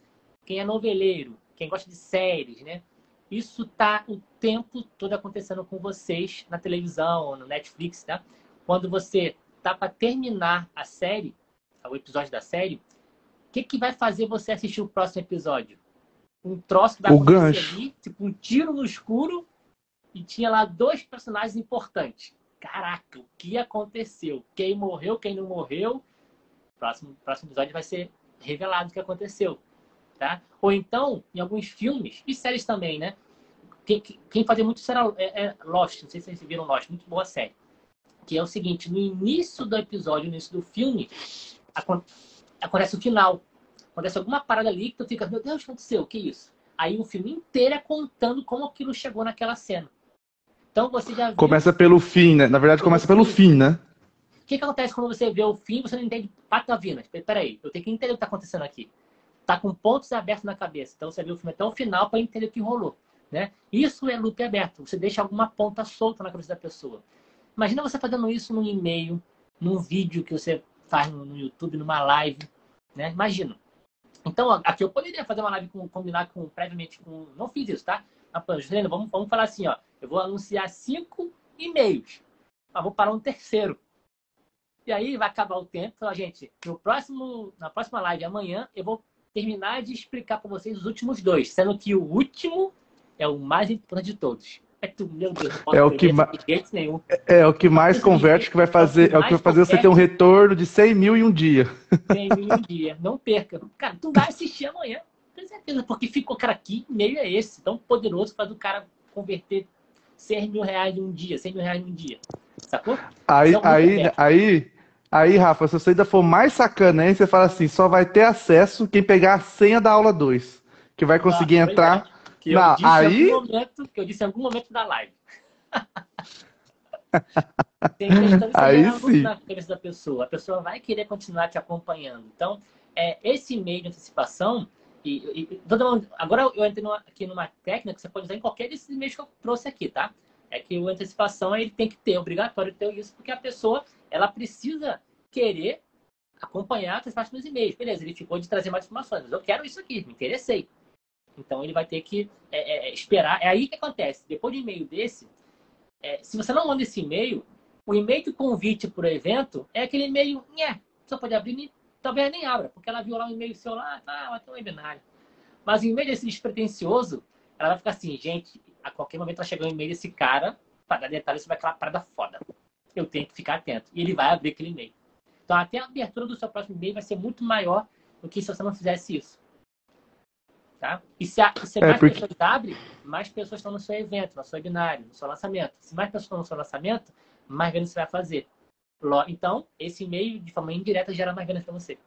S2: Quem é noveleiro, quem gosta de séries, né? Isso tá o tempo todo acontecendo com vocês na televisão, no Netflix, tá? Quando você tá para terminar a série, o episódio da série, o que, que vai fazer você assistir o próximo episódio? Um troço da ali, tipo um tiro no escuro, e tinha lá dois personagens importantes. Caraca, o que aconteceu? Quem morreu, quem não morreu? Próximo, próximo episódio vai ser revelado o que aconteceu. Tá? Ou então, em alguns filmes e séries também, né? Quem, quem fazia muito isso era é, é Lost, não sei se vocês viram Lost, muito boa série. Que é o seguinte, no início do episódio, no início do filme, acontece o final. Acontece alguma parada ali que tu fica, meu Deus, o que aconteceu? O que é isso? Aí o filme inteiro é contando como aquilo chegou naquela cena. Então você já viu...
S1: Começa pelo fim, né? Na verdade, começa pelo fim, né?
S2: O que, que acontece quando você vê o fim você não entende patavinas? Peraí, eu tenho que entender o que está acontecendo aqui tá com pontos abertos na cabeça. Então você viu o filme até o final para entender o que rolou. Né? Isso é loop aberto. Você deixa alguma ponta solta na cabeça da pessoa. Imagina você fazendo isso num e-mail, num vídeo que você faz no YouTube, numa live. Né? Imagina. Então, aqui eu poderia fazer uma live com, combinar com, previamente com. Não fiz isso, tá? Juliana, vamos, vamos falar assim, ó. Eu vou anunciar cinco e-mails. Mas vou parar um terceiro. E aí vai acabar o tempo. Então, gente, no próximo, na próxima live amanhã, eu vou terminar de explicar para vocês os últimos dois, sendo que o último é o mais importante de todos. É, tu, Deus,
S1: é o que mais é, é, o que mais converte, que vai fazer, é o que vai fazer você ter um retorno de 100 mil em um dia.
S2: 100 mil em um dia. Não perca. Cara, tu vai assistir amanhã, com certeza, porque ficou, cara, que meio é esse, tão poderoso faz o cara converter 100 mil reais em um dia, 100 mil reais em um dia. Sacou?
S1: Aí, então, aí, aí, Aí, Rafa, se você ainda for mais sacana, hein, você fala assim: só vai ter acesso quem pegar a senha da aula 2. Que vai conseguir ah, entrar. É.
S2: Que eu, disse aí... momento, que eu disse em algum momento da live. Tem aí sim. na cabeça da pessoa. A pessoa vai querer continuar te acompanhando. Então, é, esse meio de antecipação. E, e mundo, agora eu entrei numa, aqui numa técnica que você pode usar em qualquer desses meios que eu trouxe aqui, tá? é que a antecipação ele tem que ter, obrigatório ter isso, porque a pessoa ela precisa querer acompanhar as dos e-mails. Beleza, ele ficou de trazer mais informações, mas eu quero isso aqui, me interessei. Então ele vai ter que é, é, esperar. É aí que acontece. Depois de e-mail desse, é, se você não manda esse e-mail, o e-mail de convite para o evento é aquele e-mail, né? Você pode abrir, talvez nem abra, porque ela viu lá um e-mail seu lá, ah, vai ter um webinário. Mas o e-mail desse despretensioso, ela vai ficar assim, gente, a qualquer momento vai chegar um e-mail desse cara para dar detalhes sobre aquela parada foda. Eu tenho que ficar atento. E ele vai abrir aquele e-mail. Então, até a abertura do seu próximo e-mail vai ser muito maior do que se você não fizesse isso. Tá? E se, a, se é mais porque... pessoas abrem, mais pessoas estão no seu evento, no seu webinário, no seu lançamento. Se mais pessoas estão no seu lançamento, mais vendas você vai fazer. Então, esse e-mail, de forma indireta, gera mais vendas para você.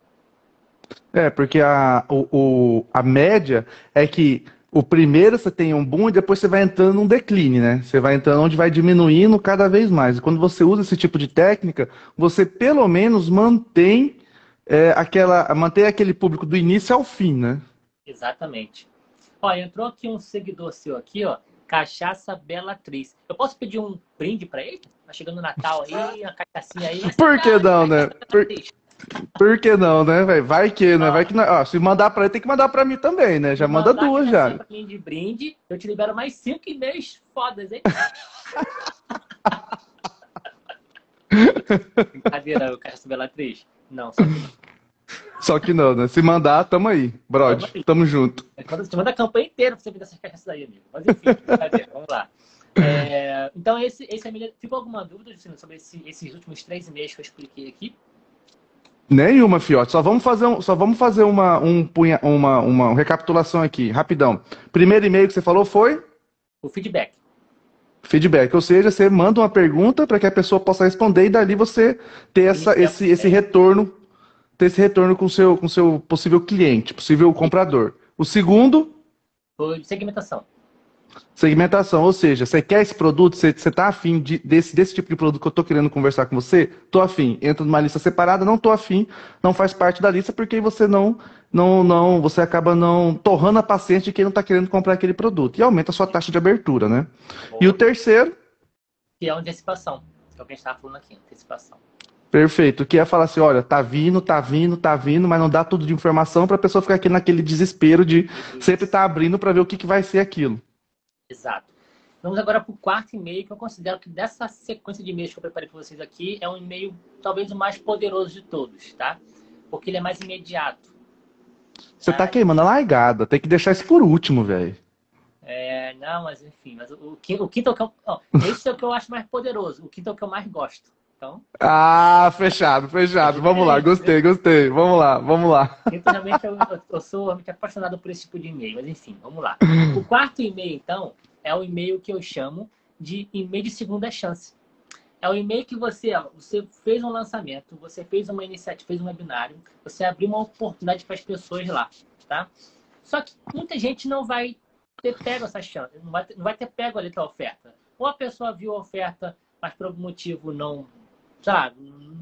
S1: É, porque a, o, o, a média é que o primeiro você tem um boom e depois você vai entrando num decline, né? Você vai entrando onde vai diminuindo cada vez mais. E quando você usa esse tipo de técnica, você pelo menos mantém é, aquela, mantém aquele público do início ao fim, né?
S2: Exatamente. Ó, entrou aqui um seguidor seu aqui, ó. Cachaça Bela Atriz. Eu posso pedir um brinde para ele? Tá chegando o Natal aí, a cachaçinha aí.
S1: Por que não, né? Por, por que não, né, velho? Vai que, né? Vai que ó, se mandar para ele, tem que mandar para mim também, né? Já manda duas já.
S2: De brinde, eu te libero mais cinco e-mails fodas, hein? Brincadeira, o Cachaça Bela Atriz. Não, só que não.
S1: Só que não, né? Se mandar, tamo aí. Brod, tamo, tamo junto.
S2: Você manda a campanha inteira pra você vir dessas caixas aí, amigo. Mas enfim, vamos lá. É, então, esse, esse é Ficou alguma dúvida sobre esse, esses últimos três e-mails que eu expliquei aqui?
S1: Nenhuma, Fiote. Só vamos fazer, um, só vamos fazer uma, um, punha, uma, uma recapitulação aqui, rapidão. Primeiro e-mail que você falou foi?
S2: O feedback.
S1: Feedback, ou seja, você manda uma pergunta para que a pessoa possa responder e dali você ter essa, esse, esse retorno ter esse retorno com seu, com seu possível cliente, possível comprador. O segundo?
S2: Foi segmentação.
S1: Segmentação, ou seja, você quer esse produto, você está afim de, desse, desse tipo de produto que eu estou querendo conversar com você? Estou afim. Entra numa lista separada, não estou afim, não faz parte da lista, porque você não, não, não, você acaba não torrando a paciente de quem não está querendo comprar aquele produto. E aumenta a sua taxa de abertura, né? Boa. E o terceiro?
S2: Que é a antecipação. Que é o que a gente estava falando aqui, antecipação.
S1: Perfeito. Que é falar assim, olha, tá vindo, tá vindo, tá vindo, mas não dá tudo de informação para a pessoa ficar aqui naquele desespero de Isso. sempre estar tá abrindo para ver o que, que vai ser aquilo.
S2: Exato. Vamos agora para o quarto e-mail, que eu considero que dessa sequência de e-mails que eu preparei para vocês aqui, é um e-mail talvez o mais poderoso de todos, tá? Porque ele é mais imediato.
S1: Você tá, tá queimando a largada, tem que deixar isso por último, velho.
S2: É, não, mas enfim, mas o, o, o quinto é o que eu, esse é o que eu acho mais poderoso, o quinto é o que eu mais gosto. Então...
S1: Ah, fechado, fechado. Vamos lá, gostei, gostei. Vamos lá, vamos lá.
S2: Então, realmente, eu, eu sou realmente apaixonado por esse tipo de e-mail, mas enfim, vamos lá. O quarto e-mail, então, é o e-mail que eu chamo de e-mail de segunda chance. É o e-mail que você, você fez um lançamento, você fez uma iniciativa, fez um webinário, você abriu uma oportunidade para as pessoas lá, tá? Só que muita gente não vai ter pego essa chance, não vai ter, não vai ter pego ali a oferta. Ou a pessoa viu a oferta, mas por algum motivo não sei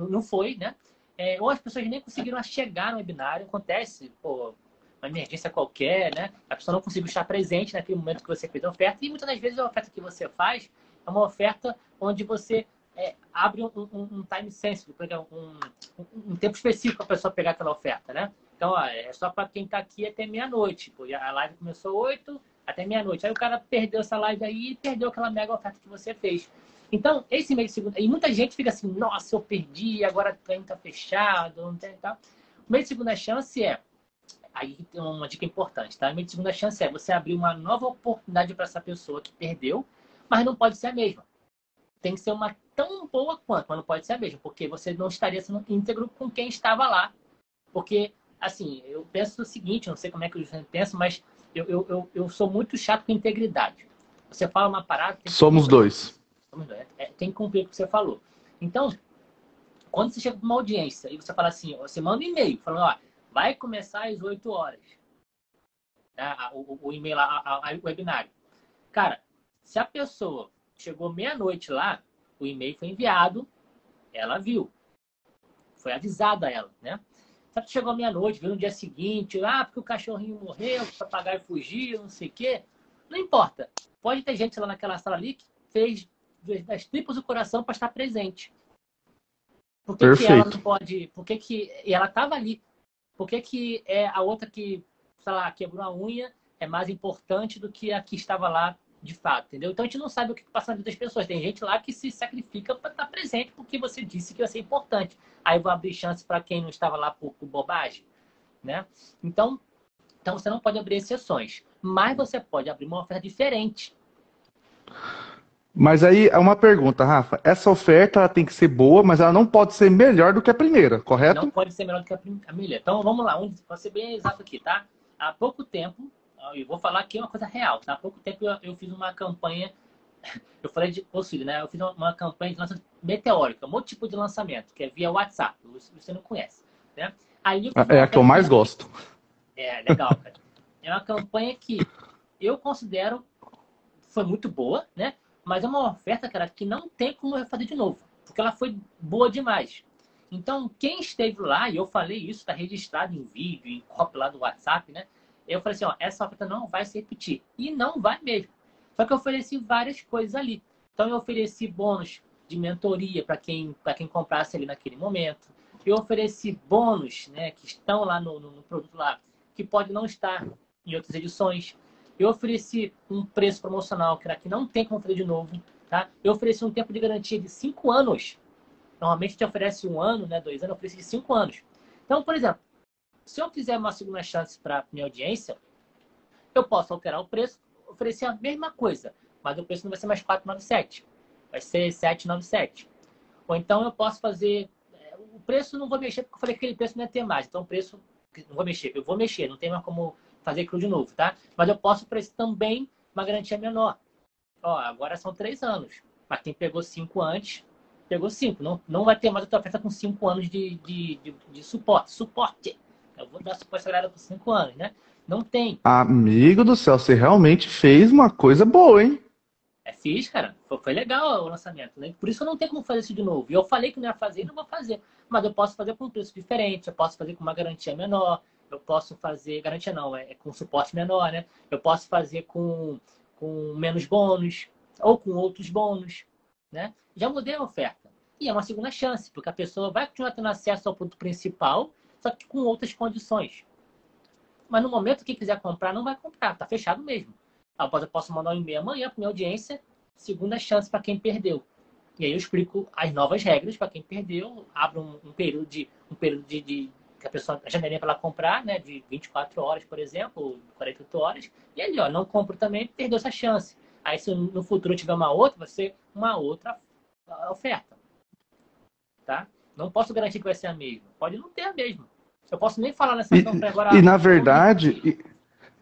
S2: não foi, né? É, ou as pessoas nem conseguiram chegar no webinário, acontece, pô, uma emergência qualquer, né? A pessoa não conseguiu estar presente naquele momento que você fez a oferta, e muitas das vezes a oferta que você faz é uma oferta onde você é, abre um, um, um, time sensitive, um, um, tempo específico para a pessoa pegar aquela oferta, né? Então, ó, é só para quem está aqui até meia-noite. A live começou oito até meia-noite. Aí o cara perdeu essa live aí e perdeu aquela mega oferta que você fez. Então, esse mês de segunda. E muita gente fica assim, nossa, eu perdi, agora o treino tá fechado, não tem tal. O mês de segunda chance é. Aí tem uma dica importante, tá? O mês de segunda chance é você abrir uma nova oportunidade para essa pessoa que perdeu, mas não pode ser a mesma. Tem que ser uma tão boa quanto, mas não pode ser a mesma, porque você não estaria sendo íntegro com quem estava lá. Porque, assim, eu penso o seguinte, não sei como é que o José pensa, mas eu, eu, eu, eu sou muito chato com integridade. Você fala uma parada.
S1: Somos dois
S2: é, tem que cumprir o que você falou. Então, quando você chega para uma audiência e você fala assim, você manda um e-mail falando, ó, vai começar às 8 horas. Tá? O, o, e-mail, o webinário. Cara, se a pessoa chegou meia-noite lá, o e-mail foi enviado, ela viu. Foi avisada ela, né? Se ela chegou meia-noite, viu no dia seguinte, ah, porque o cachorrinho morreu, o papagaio fugiu, não sei o quê. Não importa. Pode ter gente lá naquela sala ali que fez das tripas do coração para estar presente. Por que, que, ela não pode. Por que, que e ela estava ali? Por que, que é a outra que, sei lá, quebrou a unha é mais importante do que a que estava lá de fato, entendeu? Então a gente não sabe o que passa na vida das pessoas. Tem gente lá que se sacrifica para estar presente porque você disse que ia ser importante. Aí vou abrir chance para quem não estava lá por, por, bobagem, né? Então, então você não pode abrir exceções, mas você pode abrir uma oferta diferente.
S1: Mas aí é uma pergunta, Rafa. Essa oferta ela tem que ser boa, mas ela não pode ser melhor do que a primeira, correto?
S2: Não pode ser melhor do que a primeira. Então vamos lá, vou ser bem exato aqui, tá? Há pouco tempo, eu vou falar aqui uma coisa real, tá? Há pouco tempo eu, eu fiz uma campanha, eu falei de auxílio, né? Eu fiz uma campanha de lançamento meteórica, um outro tipo de lançamento, que é via WhatsApp, você não conhece, né?
S1: Aí é a que eu mais gosto.
S2: É, legal, cara. É uma campanha que eu considero foi muito boa, né? Mas é uma oferta, cara, que não tem como eu fazer de novo, porque ela foi boa demais. Então, quem esteve lá, e eu falei isso, está registrado em vídeo, em cópia lá do WhatsApp, né? Eu falei assim, ó, essa oferta não vai se repetir. E não vai mesmo. Só que eu ofereci várias coisas ali. Então, eu ofereci bônus de mentoria para quem, quem comprasse ali naquele momento. Eu ofereci bônus, né, que estão lá no, no, no produto lá, que pode não estar em outras edições. Eu ofereci um preço promocional que, que não tem como fazer de novo. Tá? Eu ofereci um tempo de garantia de cinco anos. Normalmente gente oferece um ano, né, dois anos, eu ofereci cinco anos. Então, por exemplo, se eu quiser uma segunda chance para minha audiência, eu posso alterar o preço, oferecer a mesma coisa, mas o preço não vai ser mais 497, vai ser 797. Ou então eu posso fazer é, o preço não vou mexer porque eu falei que aquele preço não ia ter mais, então o preço não vou mexer, eu vou mexer, não tem mais como fazer aquilo de novo, tá? Mas eu posso oferecer também uma garantia menor. Ó, agora são três anos. Mas quem pegou cinco antes, pegou cinco. Não, não vai ter mais outra oferta com cinco anos de, de, de, de suporte. Suporte. Eu vou dar suporte galera por cinco anos, né? Não tem.
S1: Amigo do céu, você realmente fez uma coisa boa, hein?
S2: É, fiz, cara. Foi, foi legal o lançamento. Né? Por isso eu não tenho como fazer isso de novo. E eu falei que não ia fazer e não vou fazer. Mas eu posso fazer com um preço diferente, eu posso fazer com uma garantia menor, eu posso fazer, garantia não, é, é com suporte menor, né? Eu posso fazer com, com menos bônus ou com outros bônus, né? Já mudei a oferta. E é uma segunda chance, porque a pessoa vai continuar tendo acesso ao produto principal, só que com outras condições. Mas no momento que quiser comprar, não vai comprar, tá fechado mesmo. Eu posso mandar um e-mail amanhã para minha audiência, segunda chance para quem perdeu. E aí eu explico as novas regras para quem perdeu, abro um, um, período de um período de, de que a pessoa, a janelinha para ela comprar, né, de 24 horas, por exemplo, ou 48 horas, e ali, ó, não compro também, perdeu essa chance. Aí, se no futuro tiver uma outra, vai ser uma outra oferta. Tá? Não posso garantir que vai ser a mesma. Pode não ter a mesma. Eu posso nem falar nessa
S1: campanha agora. E, na verdade, e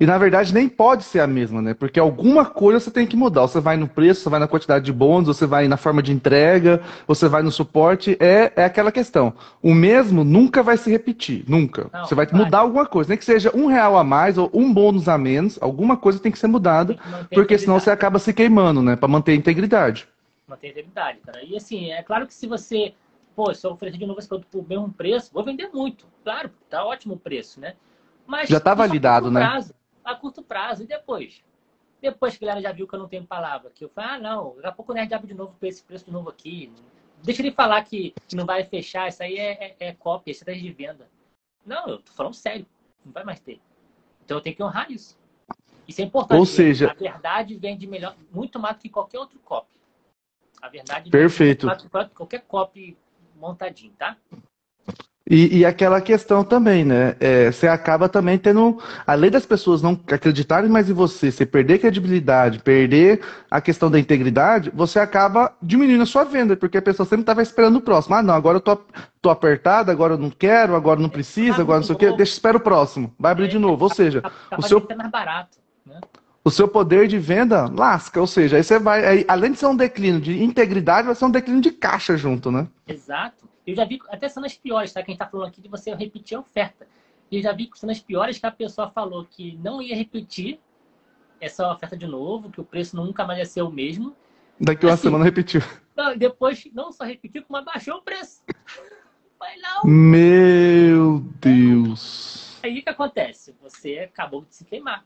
S1: na verdade nem pode ser a mesma, né? Porque alguma coisa você tem que mudar. Você vai no preço, você vai na quantidade de bônus, você vai na forma de entrega, você vai no suporte. É, é aquela questão. O mesmo nunca vai se repetir, nunca. Não, você vai, vai, mudar alguma coisa. Nem que seja um real a mais ou um bônus a menos, alguma coisa tem que ser mudada, que porque senão você acaba se queimando, né? Para manter a integridade.
S2: Manter a integridade, cara. E assim, é claro que se você, pô, se eu oferecer de novo esse produto por mesmo preço, vou vender muito. Claro, tá ótimo o preço, né?
S1: Mas já tá validado, né?
S2: Prazo a curto prazo. E depois? Depois que a galera já viu que eu não tenho palavra, que eu falo, ah, não, daqui a pouco o Nerd abre de novo com esse preço de novo aqui. Deixa ele falar que não vai fechar, isso aí é, é, é cópia, isso é de venda. Não, eu tô falando sério, não vai mais ter. Então eu tenho que honrar isso. Isso é importante.
S1: Ou seja,
S2: a verdade vende melhor, muito mais do que qualquer outro copy. A verdade
S1: Perfeito.
S2: vende mais do que qualquer copy montadinho, tá?
S1: E, e, aquela questão também, né? É, você acaba também tendo, além das pessoas não acreditarem mais em você, você perder credibilidade, perder a questão da integridade, você acaba diminuindo a sua venda, porque a pessoa sempre estava esperando o próximo. Ah, não, agora eu tô, tô apertado, agora eu não quero, agora não precisa, agora não sei o quê, deixa, espera o próximo, vai abrir de novo. Ou seja, o seu.
S2: mais barato, né?
S1: o seu poder de venda lasca. Ou seja, aí você vai. Aí, além de ser um declínio de integridade, vai ser um declínio de caixa junto, né?
S2: Exato. Eu já vi até cenas piores, tá? Quem está falando aqui de você repetir a oferta. Eu já vi cenas piores que a pessoa falou que não ia repetir essa oferta de novo, que o preço nunca mais ia ser o mesmo.
S1: Daqui uma assim, semana repetiu.
S2: Não, depois não só repetiu, como abaixou o preço. Não.
S1: Meu Deus.
S2: Aí o que acontece? Você acabou de se queimar.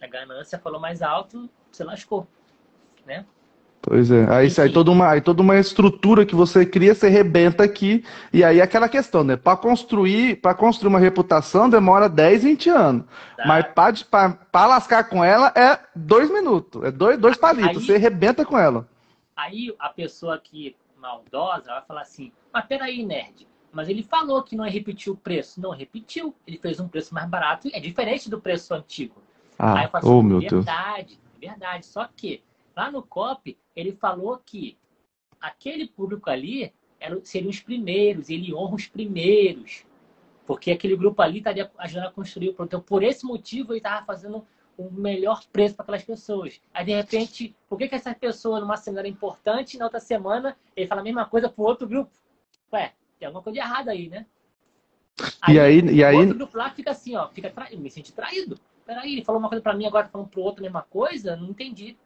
S2: A ganância falou mais alto, você lascou. Né?
S1: Pois é. Aí, aí, toda uma, aí toda uma estrutura que você cria, você rebenta aqui. E aí aquela questão, né? Para construir, para construir uma reputação demora 10, 20 anos. Tá. Mas para lascar com ela é dois minutos. É dois, dois palitos. Aí, você rebenta com ela.
S2: Aí a pessoa que maldosa vai falar assim, mas peraí, nerd. Mas ele falou que não repetiu o preço. Não repetiu. Ele fez um preço mais barato. É diferente do preço antigo.
S1: Ah, aí eu falo assim, oh, meu
S2: verdade, Deus. verdade. Só que lá no COP ele falou que aquele público ali era, seriam os primeiros, ele honra os primeiros, porque aquele grupo ali estaria ajudando a construir o produto. Então, por esse motivo, ele estava fazendo o melhor preço para aquelas pessoas. Aí, de repente, por que, que essa pessoa, numa semana importante, na outra semana, ele fala a mesma coisa para o outro grupo? Ué, tem alguma coisa de errada aí, né?
S1: Aí, e aí, e aí...
S2: O outro grupo lá fica assim, ó, fica tra... me senti traído. Peraí, ele falou uma coisa para mim, agora tá falando para o outro a mesma coisa? Não entendi.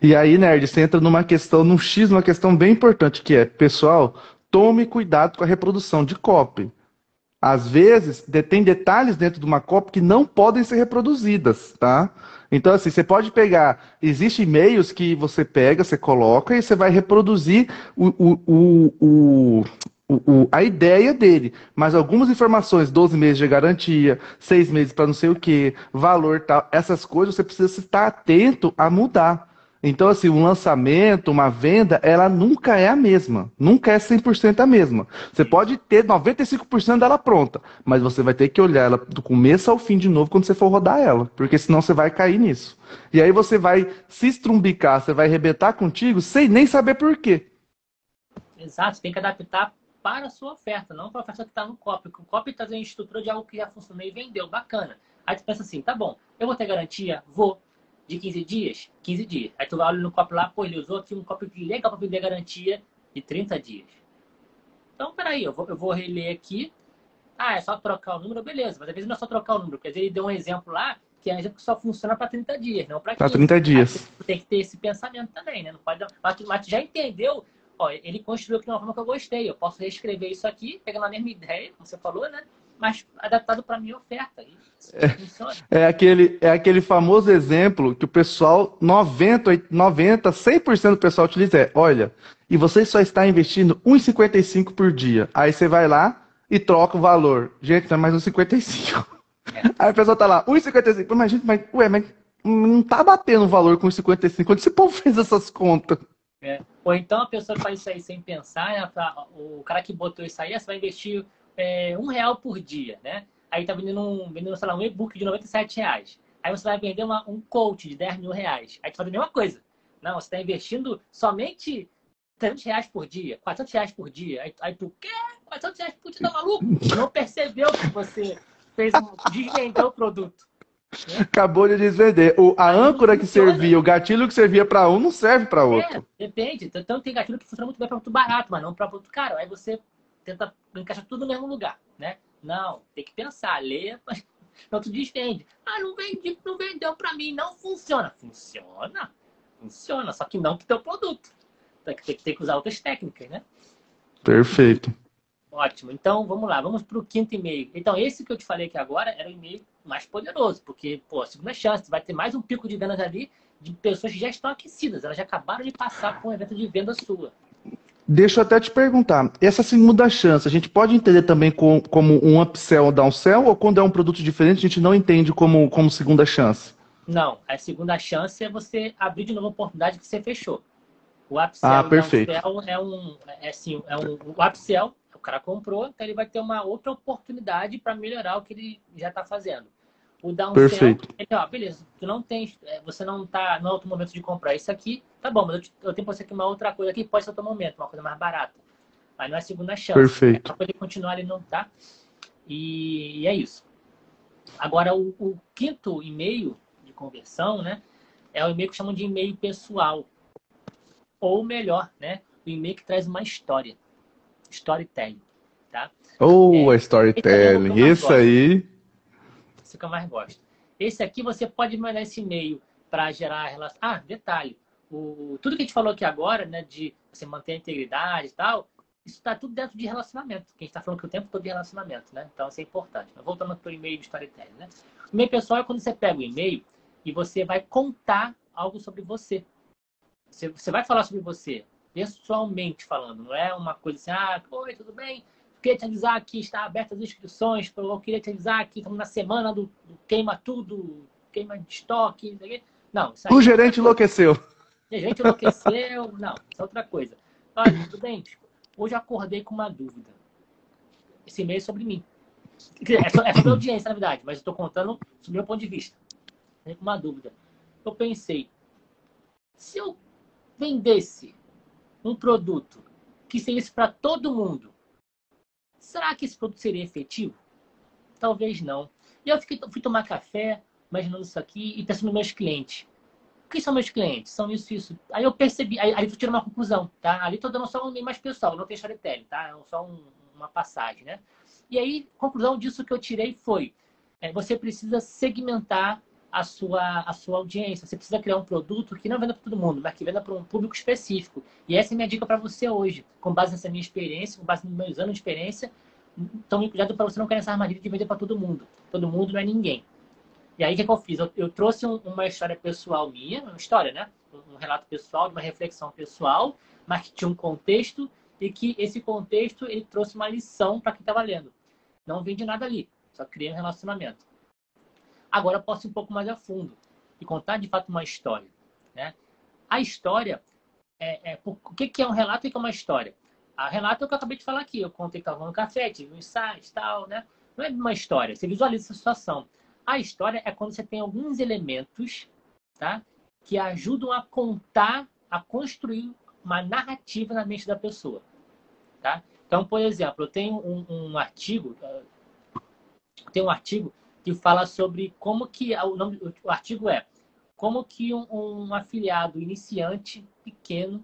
S1: E aí, nerd, você entra numa questão, num X, numa questão bem importante, que é, pessoal, tome cuidado com a reprodução de copy. Às vezes, tem detalhes dentro de uma copy que não podem ser reproduzidas, tá? Então, assim, você pode pegar. Existem e-mails que você pega, você coloca e você vai reproduzir o, o, o, o, a ideia dele. Mas algumas informações, 12 meses de garantia, 6 meses para não sei o que, valor tal, essas coisas você precisa estar atento a mudar. Então, assim, um lançamento, uma venda, ela nunca é a mesma. Nunca é 100% a mesma. Você pode ter 95% dela pronta, mas você vai ter que olhar ela do começo ao fim de novo quando você for rodar ela, porque senão você vai cair nisso. E aí você vai se estrumbicar, você vai arrebentar contigo sem nem saber por quê.
S2: Exato, você tem que adaptar para a sua oferta, não para a oferta que está no copy. O copy está em estrutura de algo que já funcionou e vendeu, bacana. Aí tu pensa assim, tá bom, eu vou ter garantia? Vou de 15 dias? 15 dias. Aí tu olha no copo lá, pô, ele usou aqui um copo legal para vender garantia de 30 dias. Então, peraí, eu vou, eu vou reler aqui. Ah, é só trocar o número, beleza. Mas às vezes não é só trocar o número, porque às vezes ele deu um exemplo lá que é um exemplo que só funciona para 30 dias, não para
S1: 15. Para 30 dias.
S2: tem que ter esse pensamento também, né? Não pode, mas, tu, mas tu já entendeu, ó, ele construiu aqui de uma forma que eu gostei. Eu posso reescrever isso aqui, pegando a mesma ideia, como você falou, né? Mas adaptado para a minha oferta.
S1: É, é, aquele, é aquele famoso exemplo que o pessoal, 90, 90 100% do pessoal utiliza. É, olha, e você só está investindo 1,55 por dia. Aí você vai lá e troca o valor. Gente, é mais 1,55. É. Aí o pessoal tá lá, 1,55. Mas, gente, mas, ué, mas não tá batendo o valor com 1,55. Quando esse povo fez essas contas?
S2: É. Ou então a pessoa faz isso aí sem pensar, né? o cara que botou isso aí, você vai investir é, um real por dia, né? Aí tá vendendo, um, vendendo sei lá, um e-book de 97 reais. Aí você vai vender uma, um coach de 10 mil reais. Aí tu faz a mesma coisa. Não, você está investindo somente 300 reais por dia, 400 reais por dia. Aí, aí tu, quê? 400 reais por dia, tá maluco? Não percebeu que você fez um, desvendeu o produto.
S1: Né? Acabou de desvender. O, a âncora que servia, o gatilho que servia para um não serve para outro.
S2: É, depende. Então tem gatilho que funciona muito bem para muito barato, mas não para muito caro. Aí você tenta encaixar tudo no mesmo lugar, né? Não, tem que pensar, ler, não tu desvende. Ah, não vendi, não vendeu para mim, não funciona. Funciona, funciona, só que não que teu produto. Tem que, tem que usar outras técnicas, né?
S1: Perfeito.
S2: Ótimo. Então, vamos lá. Vamos para o quinto e-mail. Então, esse que eu te falei aqui agora era o e-mail mais poderoso, porque, pô, segunda chance, vai ter mais um pico de vendas ali de pessoas que já estão aquecidas. Elas já acabaram de passar por um evento de venda sua.
S1: Deixa eu até te perguntar, essa segunda chance, a gente pode entender também com, como um upsell ou downsell, ou quando é um produto diferente, a gente não entende como, como segunda chance?
S2: Não, a segunda chance é você abrir de novo a oportunidade que você fechou. O upsell
S1: ah, perfeito.
S2: é um, é assim, é um, o upsell, o cara comprou, então ele vai ter uma outra oportunidade para melhorar o que ele já está fazendo. O downsell,
S1: Perfeito.
S2: ele, ó, beleza, tu não tem, é, você não tá no outro momento de comprar isso aqui, tá bom, mas eu, eu tenho para você aqui uma outra coisa aqui, pode ser outro momento, uma coisa mais barata. Mas não é segunda chance.
S1: Perfeito.
S2: É para poder continuar ele não tá. E, e é isso. Agora, o, o quinto e-mail de conversão, né, é o e-mail que chamam de e-mail pessoal. Ou melhor, né, o e-mail que traz uma história. Storytelling, tá?
S1: Oh, é, storytelling. Isso aí
S2: esse que eu mais gosto. Esse aqui você pode mandar esse e-mail para gerar relação. Ah, detalhe. O, tudo que a gente falou aqui agora, né, de você manter a integridade e tal, isso está tudo dentro de relacionamento. Que a gente está falando que o tempo todo de relacionamento, né? Então isso é importante. Mas voltando para o e-mail de storytelling, né? O e-mail pessoal é quando você pega o e-mail e você vai contar algo sobre você. você vai falar sobre você, pessoalmente falando, não é uma coisa assim, ah, oi, tudo bem? Queria te avisar que está abertas as inscrições, eu queria te avisar que estamos na semana do, do queima tudo, queima de estoque, não.
S1: o gerente é enlouqueceu.
S2: O gerente enlouqueceu, não, isso é outra coisa. Olha, tudo bem, hoje eu acordei com uma dúvida. Esse e-mail é sobre mim. É sobre a audiência, na verdade, mas estou contando do meu ponto de vista. Uma dúvida. Eu pensei, se eu vendesse um produto que servisse para todo mundo, será que esse produto seria efetivo? Talvez não. E eu fiquei, fui tomar café, imaginando isso aqui e pensando nos meus clientes. Quem são meus clientes? São isso, isso. Aí eu percebi, aí, eu tirei uma conclusão, tá? Ali estou dando só um mais pessoal, não tem storytelling, tá? É só um, uma passagem, né? E aí, conclusão disso que eu tirei foi: é, você precisa segmentar a sua, a sua audiência. Você precisa criar um produto que não venda para todo mundo, mas que venda para um público específico. E essa é a minha dica para você hoje, com base nessa minha experiência, com base nos meus anos de experiência. Tome cuidado para você não cair nessa armadilha de vender para todo mundo. Todo mundo não é ninguém. E aí, o que, que eu fiz? Eu, eu trouxe um, uma história pessoal minha, uma história, né? Um, relato pessoal, uma reflexão pessoal, mas que tinha um contexto e que esse contexto ele trouxe uma lição para quem estava lendo. Não vende nada ali, só criei um relacionamento. Agora posso ir um pouco mais a fundo e contar de fato uma história. Né? A história, é, é, o que, que é um relato e o que é uma história? A relato é o que eu acabei de falar aqui. Eu contei que estava no café, tive um insight tal, né? Não é uma história, você visualiza a situação. A história é quando você tem alguns elementos tá? que ajudam a contar, a construir uma narrativa na mente da pessoa. Tá? Então, por exemplo, eu tenho um, um artigo, tem um artigo que fala sobre como que o nome o artigo é como que um, um afiliado iniciante pequeno,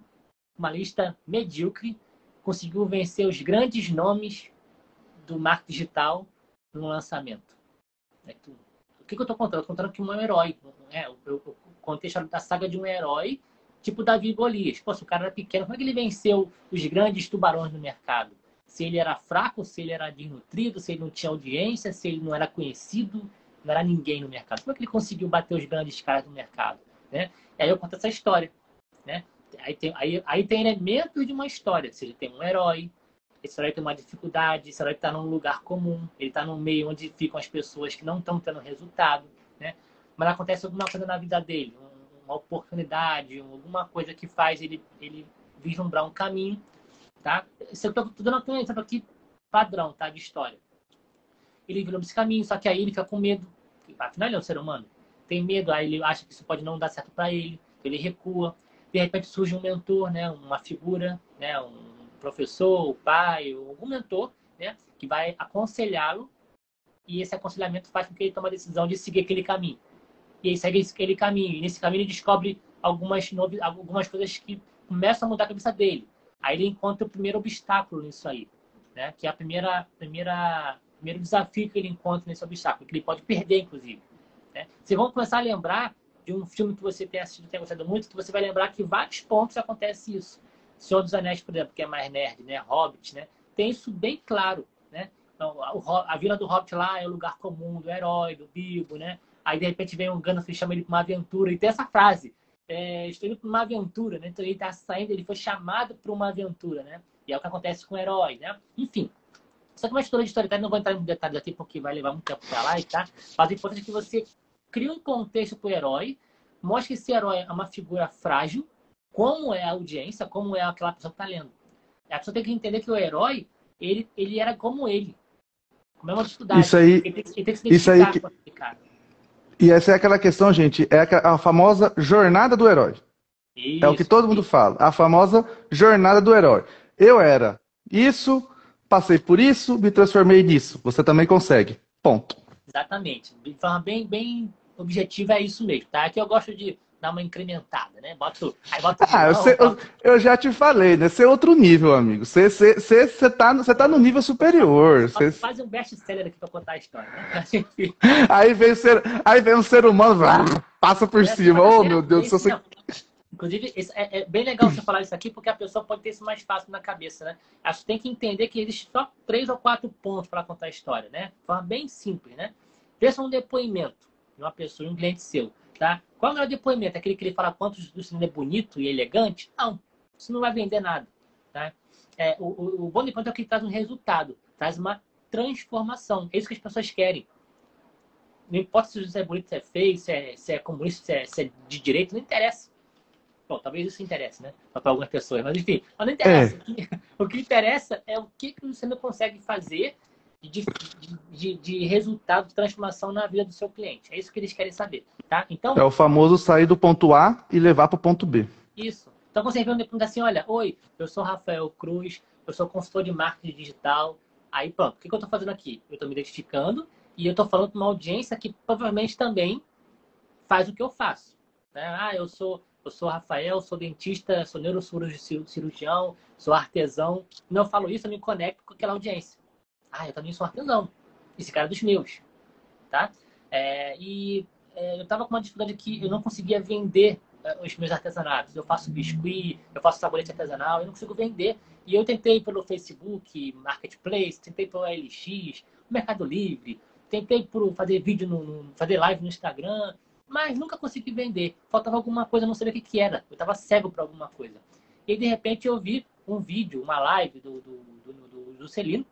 S2: uma lista medíocre, conseguiu vencer os grandes nomes do marketing digital no lançamento. É o que, que eu estou contando? Estou contando que um herói. É, eu, eu contei a saga de um herói, tipo Davi Golias. Pô, se o cara era pequeno, como é que ele venceu os grandes tubarões no mercado? Se ele era fraco, se ele era desnutrido, se ele não tinha audiência, se ele não era conhecido, não era ninguém no mercado. Como é que ele conseguiu bater os grandes caras do mercado? Né? E aí eu conto essa história. Né? Aí, tem, aí, aí tem elementos de uma história. Ou seja, tem um herói, esse herói tem uma dificuldade, esse herói está num lugar comum, ele está num meio onde ficam as pessoas que não estão tendo resultado. Né? Mas acontece alguma coisa na vida dele, uma oportunidade, alguma coisa que faz ele, ele vislumbrar um caminho Tá? Isso eu tô, dando um exemplo aqui padrão, tá? De história. Ele virou esse caminho, só que aí ele fica com medo. Afinal, ele é um ser humano. Tem medo, aí ele acha que isso pode não dar certo para ele, ele recua. De repente surge um mentor, né? Uma figura, né? Um professor, o pai, algum mentor, né? Que vai aconselhá-lo e esse aconselhamento faz com que ele tome a decisão de seguir aquele caminho. E aí segue aquele caminho. E nesse caminho ele descobre algumas, algumas coisas que começam a mudar a cabeça dele. Aí ele encontra o primeiro obstáculo nisso aí, né? Que é a primeira, primeira, primeiro desafio que ele encontra nesse obstáculo, que ele pode perder, inclusive. Né? Vocês vão começar a lembrar de um filme que você tem assistido, tem gostado muito, que você vai lembrar que vários pontos acontece isso. Senhor dos Anéis, por exemplo, que é mais nerd, né? Hobbit, né? Tem isso bem claro, né? Então, a, a vila do Hobbit lá é o lugar comum do herói, do Bilbo, né? Aí, de repente, vem um Gandalf e chama ele para uma aventura. E tem essa frase, é, estou indo para uma aventura, né? Então ele está saindo, ele foi chamado para uma aventura, né? E é o que acontece com o herói, né? Enfim. Só que uma história de storytelling, não vou entrar em detalhes aqui porque vai levar muito tempo para lá, tá? Mas o importante é que você crie um contexto para o herói, mostre que esse herói é uma figura frágil, como é a audiência, como é aquela pessoa que está lendo. A pessoa tem que entender que o herói, ele, ele era como ele. Como é uma dificuldade.
S1: Isso aí,
S2: ele tem, ele tem que se
S1: isso aí que, e essa é aquela questão, gente, é a famosa jornada do herói. Isso, é o que todo mundo fala, a famosa jornada do herói. Eu era isso, passei por isso, me transformei nisso. Você também consegue. Ponto.
S2: Exatamente. De forma bem, bem objetiva é isso mesmo, tá? Aqui eu gosto de dar uma incrementada, né? Boto, aí
S1: ah, eu, sei, eu, eu, já te falei, né? Você é outro nível, amigo. Você, você, você, você, tá, você tá no nível superior. Você...
S2: Faz um best-seller aqui pra contar a história, né?
S1: aí, vem ser, aí vem um ser humano, passa por é, cima. Oh, meu Deus do céu.
S2: Inclusive, é, é, bem legal você falar isso aqui, porque a pessoa pode ter isso mais fácil na cabeça, né? Acho que tem que entender que existe só três ou quatro pontos para contar a história, né? De forma bem simples, né? Pensa um depoimento de uma pessoa, um cliente seu Tá? Qual é o melhor depoimento? Aquele que ele fala quanto o cinema é bonito e elegante? Não, isso não vai vender nada. Tá? É, o, o, o bom depoimento é o que traz um resultado, traz uma transformação. É isso que as pessoas querem. Não importa se isso é bonito, se é feio, se é, se é comunista, se é, se é de direito, não interessa. Bom, talvez isso interesse, né? Para algumas pessoas, mas enfim, não interessa. É. O, que, o, que, interessa é o que, que você não consegue fazer de, de, de, resultado de transformação na vida do seu cliente. É isso que eles querem saber, tá?
S1: Então, é o famoso sair do ponto A e levar para o ponto B.
S2: Isso. Então, quando você vê pergunta assim, olha, oi, eu sou Rafael Cruz, eu sou consultor de marketing digital. Aí, pronto, o que, que eu estou fazendo aqui? Eu estou me identificando e eu estou falando com uma audiência que provavelmente também faz o que eu faço. Né? Ah, eu sou, eu sou Rafael, sou dentista, sou neurocirurgião, sou artesão. Eu falo isso, eu me conecto com aquela audiência. Ah, eu também sou artesão. Esse cara é dos meus. Tá? É, e é, eu estava com uma dificuldade que eu não conseguia vender é, os meus artesanatos. Eu faço biscuit, eu faço sabonete artesanal, eu não consigo vender. E eu tentei pelo Facebook, Marketplace, tentei pelo LX, Mercado Livre, tentei por fazer vídeo, no, fazer live no Instagram, mas nunca consegui vender. Faltava alguma coisa, não sabia o que, que era. Eu estava cego para alguma coisa. E de repente, eu vi um vídeo, uma live do, do, do, do, do Celino.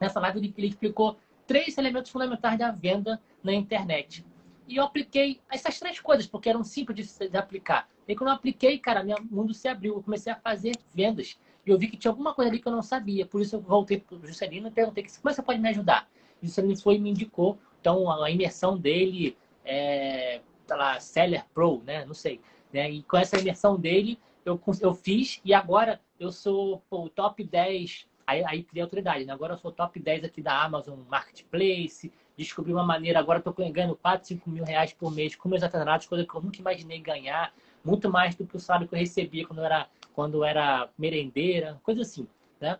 S2: Nessa live, ele explicou três elementos fundamentais da venda na internet. E eu apliquei essas três coisas, porque eram simples de, de aplicar. E quando eu apliquei, cara, meu mundo se abriu. Eu comecei a fazer vendas. E eu vi que tinha alguma coisa ali que eu não sabia. Por isso eu voltei para o Juscelino e perguntei como é você pode me ajudar. E o Juscelino foi e me indicou. Então, a imersão dele é, tá lá, Seller Pro, né? Não sei. Né? E com essa imersão dele, eu, eu fiz e agora eu sou o top 10. Aí, aí criei autoridade, né? Agora eu sou top 10 aqui da Amazon Marketplace. Descobri uma maneira, agora estou ganhando 4, 5 mil reais por mês com meus artesanatos, coisa que eu nunca imaginei ganhar. Muito mais do que o salário que eu recebia quando era, quando era merendeira, coisa assim, né?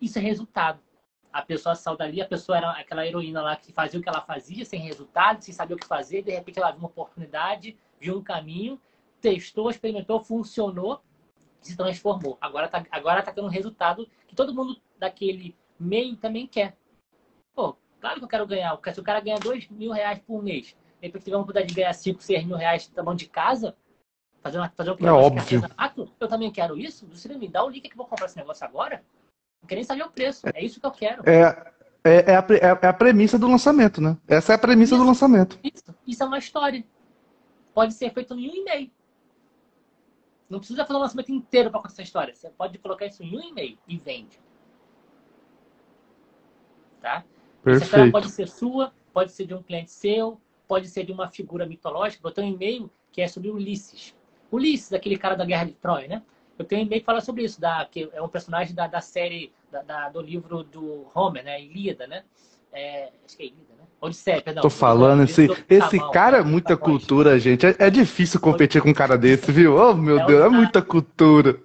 S2: Isso é resultado a pessoa saiu dali, a pessoa era aquela heroína lá que fazia o que ela fazia, sem resultado, sem saber o que fazer, de repente ela viu uma oportunidade, viu um caminho, testou, experimentou, funcionou, se transformou. Agora está agora tá tendo um resultado que todo mundo daquele meio também quer. Pô, claro que eu quero ganhar. Se o cara ganha dois mil reais por mês, de repente tiver uma oportunidade de ganhar cinco, seis mil reais tá bom de casa, fazer, uma, fazer um
S1: é óbvio.
S2: eu também quero isso. Você me dá o link que eu vou comprar esse negócio agora? Não quero nem saber o preço. É isso que eu quero.
S1: É, é, é, a, é a premissa do lançamento, né? Essa é a premissa
S2: isso,
S1: do lançamento.
S2: Isso. isso é uma história. Pode ser feito em um e-mail. Não precisa fazer um lançamento inteiro para contar essa história. Você pode colocar isso em um e-mail e vende. Tá? Perfeito. Essa história pode ser sua, pode ser de um cliente seu, pode ser de uma figura mitológica. Eu tenho um e-mail que é sobre Ulisses. Ulisses, aquele cara da Guerra de Troia, né? Eu tenho um e-mail que fala sobre isso, da, que é um personagem da, da série, da, da, do livro do Homer, né? Ilíada, né? É, acho que é Ilíada? Odisseia, perdão.
S1: Tô falando, esse, esse cara é muita cultura, gente. É, é, difícil competir com um cara desse, viu? Oh, meu é Deus, é muita cultura.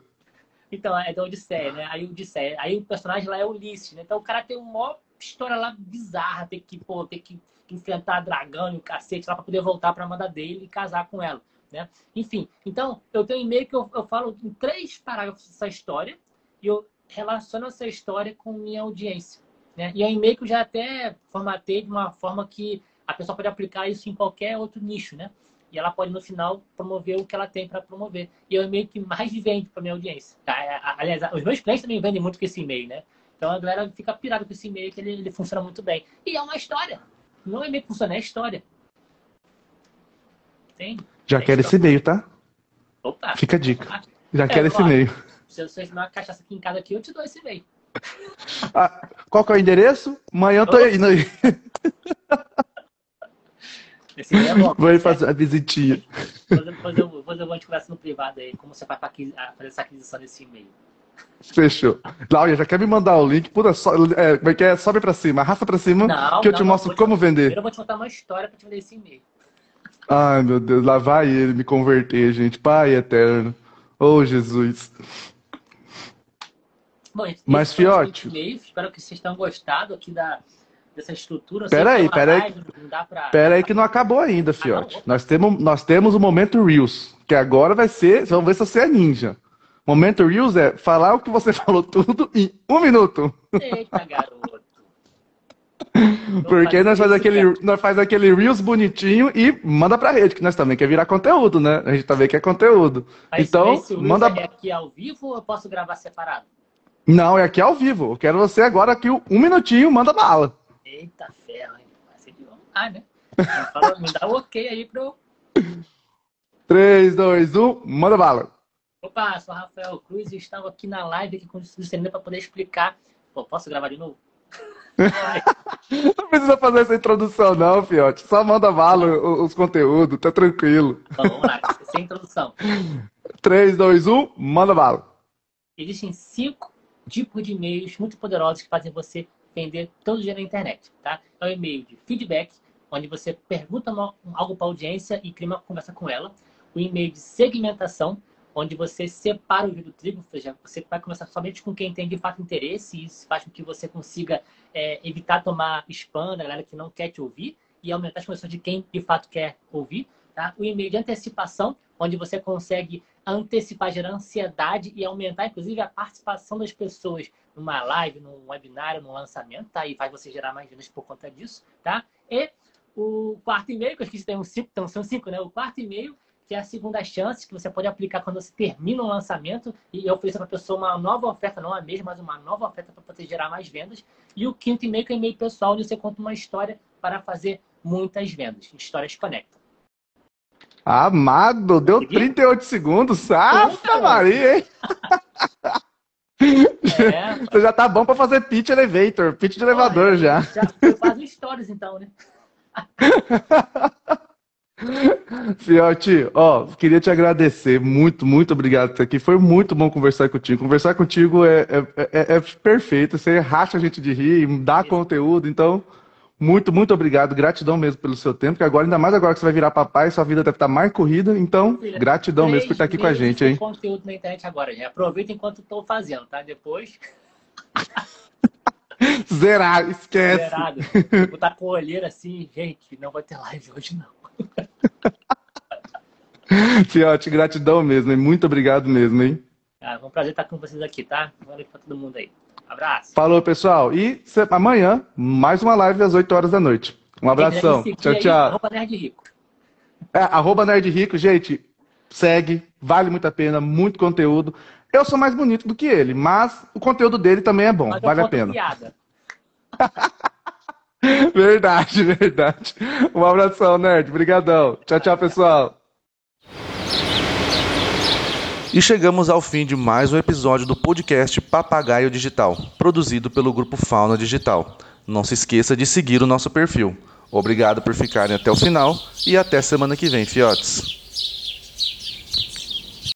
S2: Então, é da Odisseia, né? Aí, Odisseia, aí o personagem lá é Ulisses, né? Então o cara tem uma história lá bizarra, tem que, pô, tem que enfrentar dragão e o cacete lá pra poder voltar pra amada dele e casar com ela. Né? Enfim, então eu tenho um e-mail que eu, eu falo em três parágrafos dessa história e eu relaciono essa história com minha audiência. Né? E é um e-mail que eu já até formatei de uma forma que a pessoa pode aplicar isso em qualquer outro nicho, né? E ela pode, no final, promover o que ela tem para promover. E é o e-mail que mais vende para minha audiência. É, aliás, os meus clientes também vendem muito com esse e-mail, né? Então a galera fica pirada com esse e-mail, que ele, ele funciona muito bem. E é uma história. Não é e-mail que funciona, é história.
S1: Entende? Já quero esse e-mail, tá? Opa! Fica a dica. Já é, quero esse e-mail.
S2: Se você tomar uma cachaça aqui em casa aqui, eu te dou esse e-mail.
S1: Ah, qual que é o endereço? Amanhã eu tô indo aí. Esse é bom. Vou ir fazer a visitinha.
S2: Depois eu, depois eu vou te conversar no privado aí, como você vai fazer essa aquisição desse e-mail.
S1: Fechou. Cláudia, já quer me mandar o link? Pura, so, é, como é que é? Sobe pra cima, arrasta pra cima, não, que eu não, te mostro como te, vender.
S2: Eu vou te contar uma história pra te vender esse e-mail.
S1: Ai, meu Deus, lá vai ele me converter, gente. Pai eterno. Oh, Jesus.
S2: Bom,
S1: Mas, Fiote...
S2: Espero que vocês tenham gostado aqui da, dessa estrutura.
S1: Peraí, peraí. Pra... Peraí que não acabou ainda, Fiote. Acabou. Nós temos, nós temos o Momento Reels, que agora vai ser... Vamos ver se você é ninja. Momento Reels é falar o que você falou tudo em um minuto.
S2: Eita, garoto.
S1: Porque nós faz, aquele, nós faz aquele Reels bonitinho e manda pra rede, que nós também quer virar conteúdo, né? A gente também quer conteúdo. Mas então, manda.
S2: É aqui ao vivo ou eu posso gravar separado?
S1: Não, é aqui ao vivo. Eu quero você agora aqui um minutinho, manda bala.
S2: Eita ferro? Vai ser de vontade, né? Me dá o um ok aí pro.
S1: 3, 2, 1, manda bala.
S2: Opa, sou Rafael Cruz e estava aqui na live aqui com o Luciano para poder explicar. Pô, posso gravar de novo?
S1: não precisa fazer essa introdução, não, Fiote. Só manda bala os conteúdos, tá tranquilo.
S2: Então, vamos lá, sem introdução.
S1: 3, 2, 1, manda bala.
S2: Existem cinco tipos de e-mails muito poderosos que fazem você vender todo dia na internet, tá? É o e-mail de feedback, onde você pergunta algo para a audiência e cria uma conversa com ela. O e-mail de segmentação, onde você separa o joio do trigo, ou seja, você vai conversar somente com quem tem de fato interesse, e isso faz com que você consiga é, evitar tomar spam da galera que não quer te ouvir e aumentar as conversões de quem de fato quer ouvir. Tá? O e-mail de antecipação, onde você consegue antecipar, gerar ansiedade e aumentar, inclusive, a participação das pessoas numa live, num webinário, num lançamento, tá? E faz você gerar mais vendas por conta disso, tá? E o quarto e-mail, que eu esqueci, tem um cinco, então são cinco, né? O quarto e-mail que é a segunda chance que você pode aplicar quando você termina um lançamento e oferecer para a pessoa uma nova oferta, não a mesma, mas uma nova oferta para poder gerar mais vendas. E o quinto e-mail que é e-mail pessoal, onde você conta uma história para fazer muitas vendas. Histórias conectam.
S1: Amado, deu 38 segundos. Ah, Maria, hein? É, Você já tá bom para fazer pitch elevator, pitch de elevador já.
S2: Já eu faço stories então, né?
S1: Fiote, ó, queria te agradecer muito, muito obrigado por estar aqui. Foi muito bom conversar contigo. Conversar contigo é, é, é, é perfeito. Você racha a gente de rir, dá conteúdo. Então, muito, muito obrigado. Gratidão mesmo pelo seu tempo. Que agora, ainda mais agora que você vai virar papai, sua vida deve estar mais corrida. Então, Filha, gratidão mesmo por estar aqui com a gente, hein?
S2: conteúdo na internet agora, já. Aproveita enquanto estou fazendo, tá? Depois.
S1: Zerar, esquece.
S2: Zerado. Vou estar com olheira assim, gente, não vai ter live hoje, não.
S1: Fiote, gratidão mesmo, hein? Muito obrigado mesmo, hein?
S2: Ah, foi um prazer estar com vocês aqui, tá? Valeu pra todo mundo aí. Abraço.
S1: Falou, pessoal. E amanhã, mais uma live às 8 horas da noite. Um abração. Tchau, tchau. Aí, arroba Nerd Rico. É, arroba Nerd Rico, gente, segue, vale muito a pena, muito conteúdo. Eu sou mais bonito do que ele, mas o conteúdo dele também é bom, mas vale a pena. Piada. verdade, verdade. Um abração, nerd. Obrigadão. Tchau, tchau, pessoal. E chegamos ao fim de mais um episódio do podcast Papagaio Digital, produzido pelo grupo Fauna Digital. Não se esqueça de seguir o nosso perfil. Obrigado por ficarem até o final e até semana que vem, fiotes.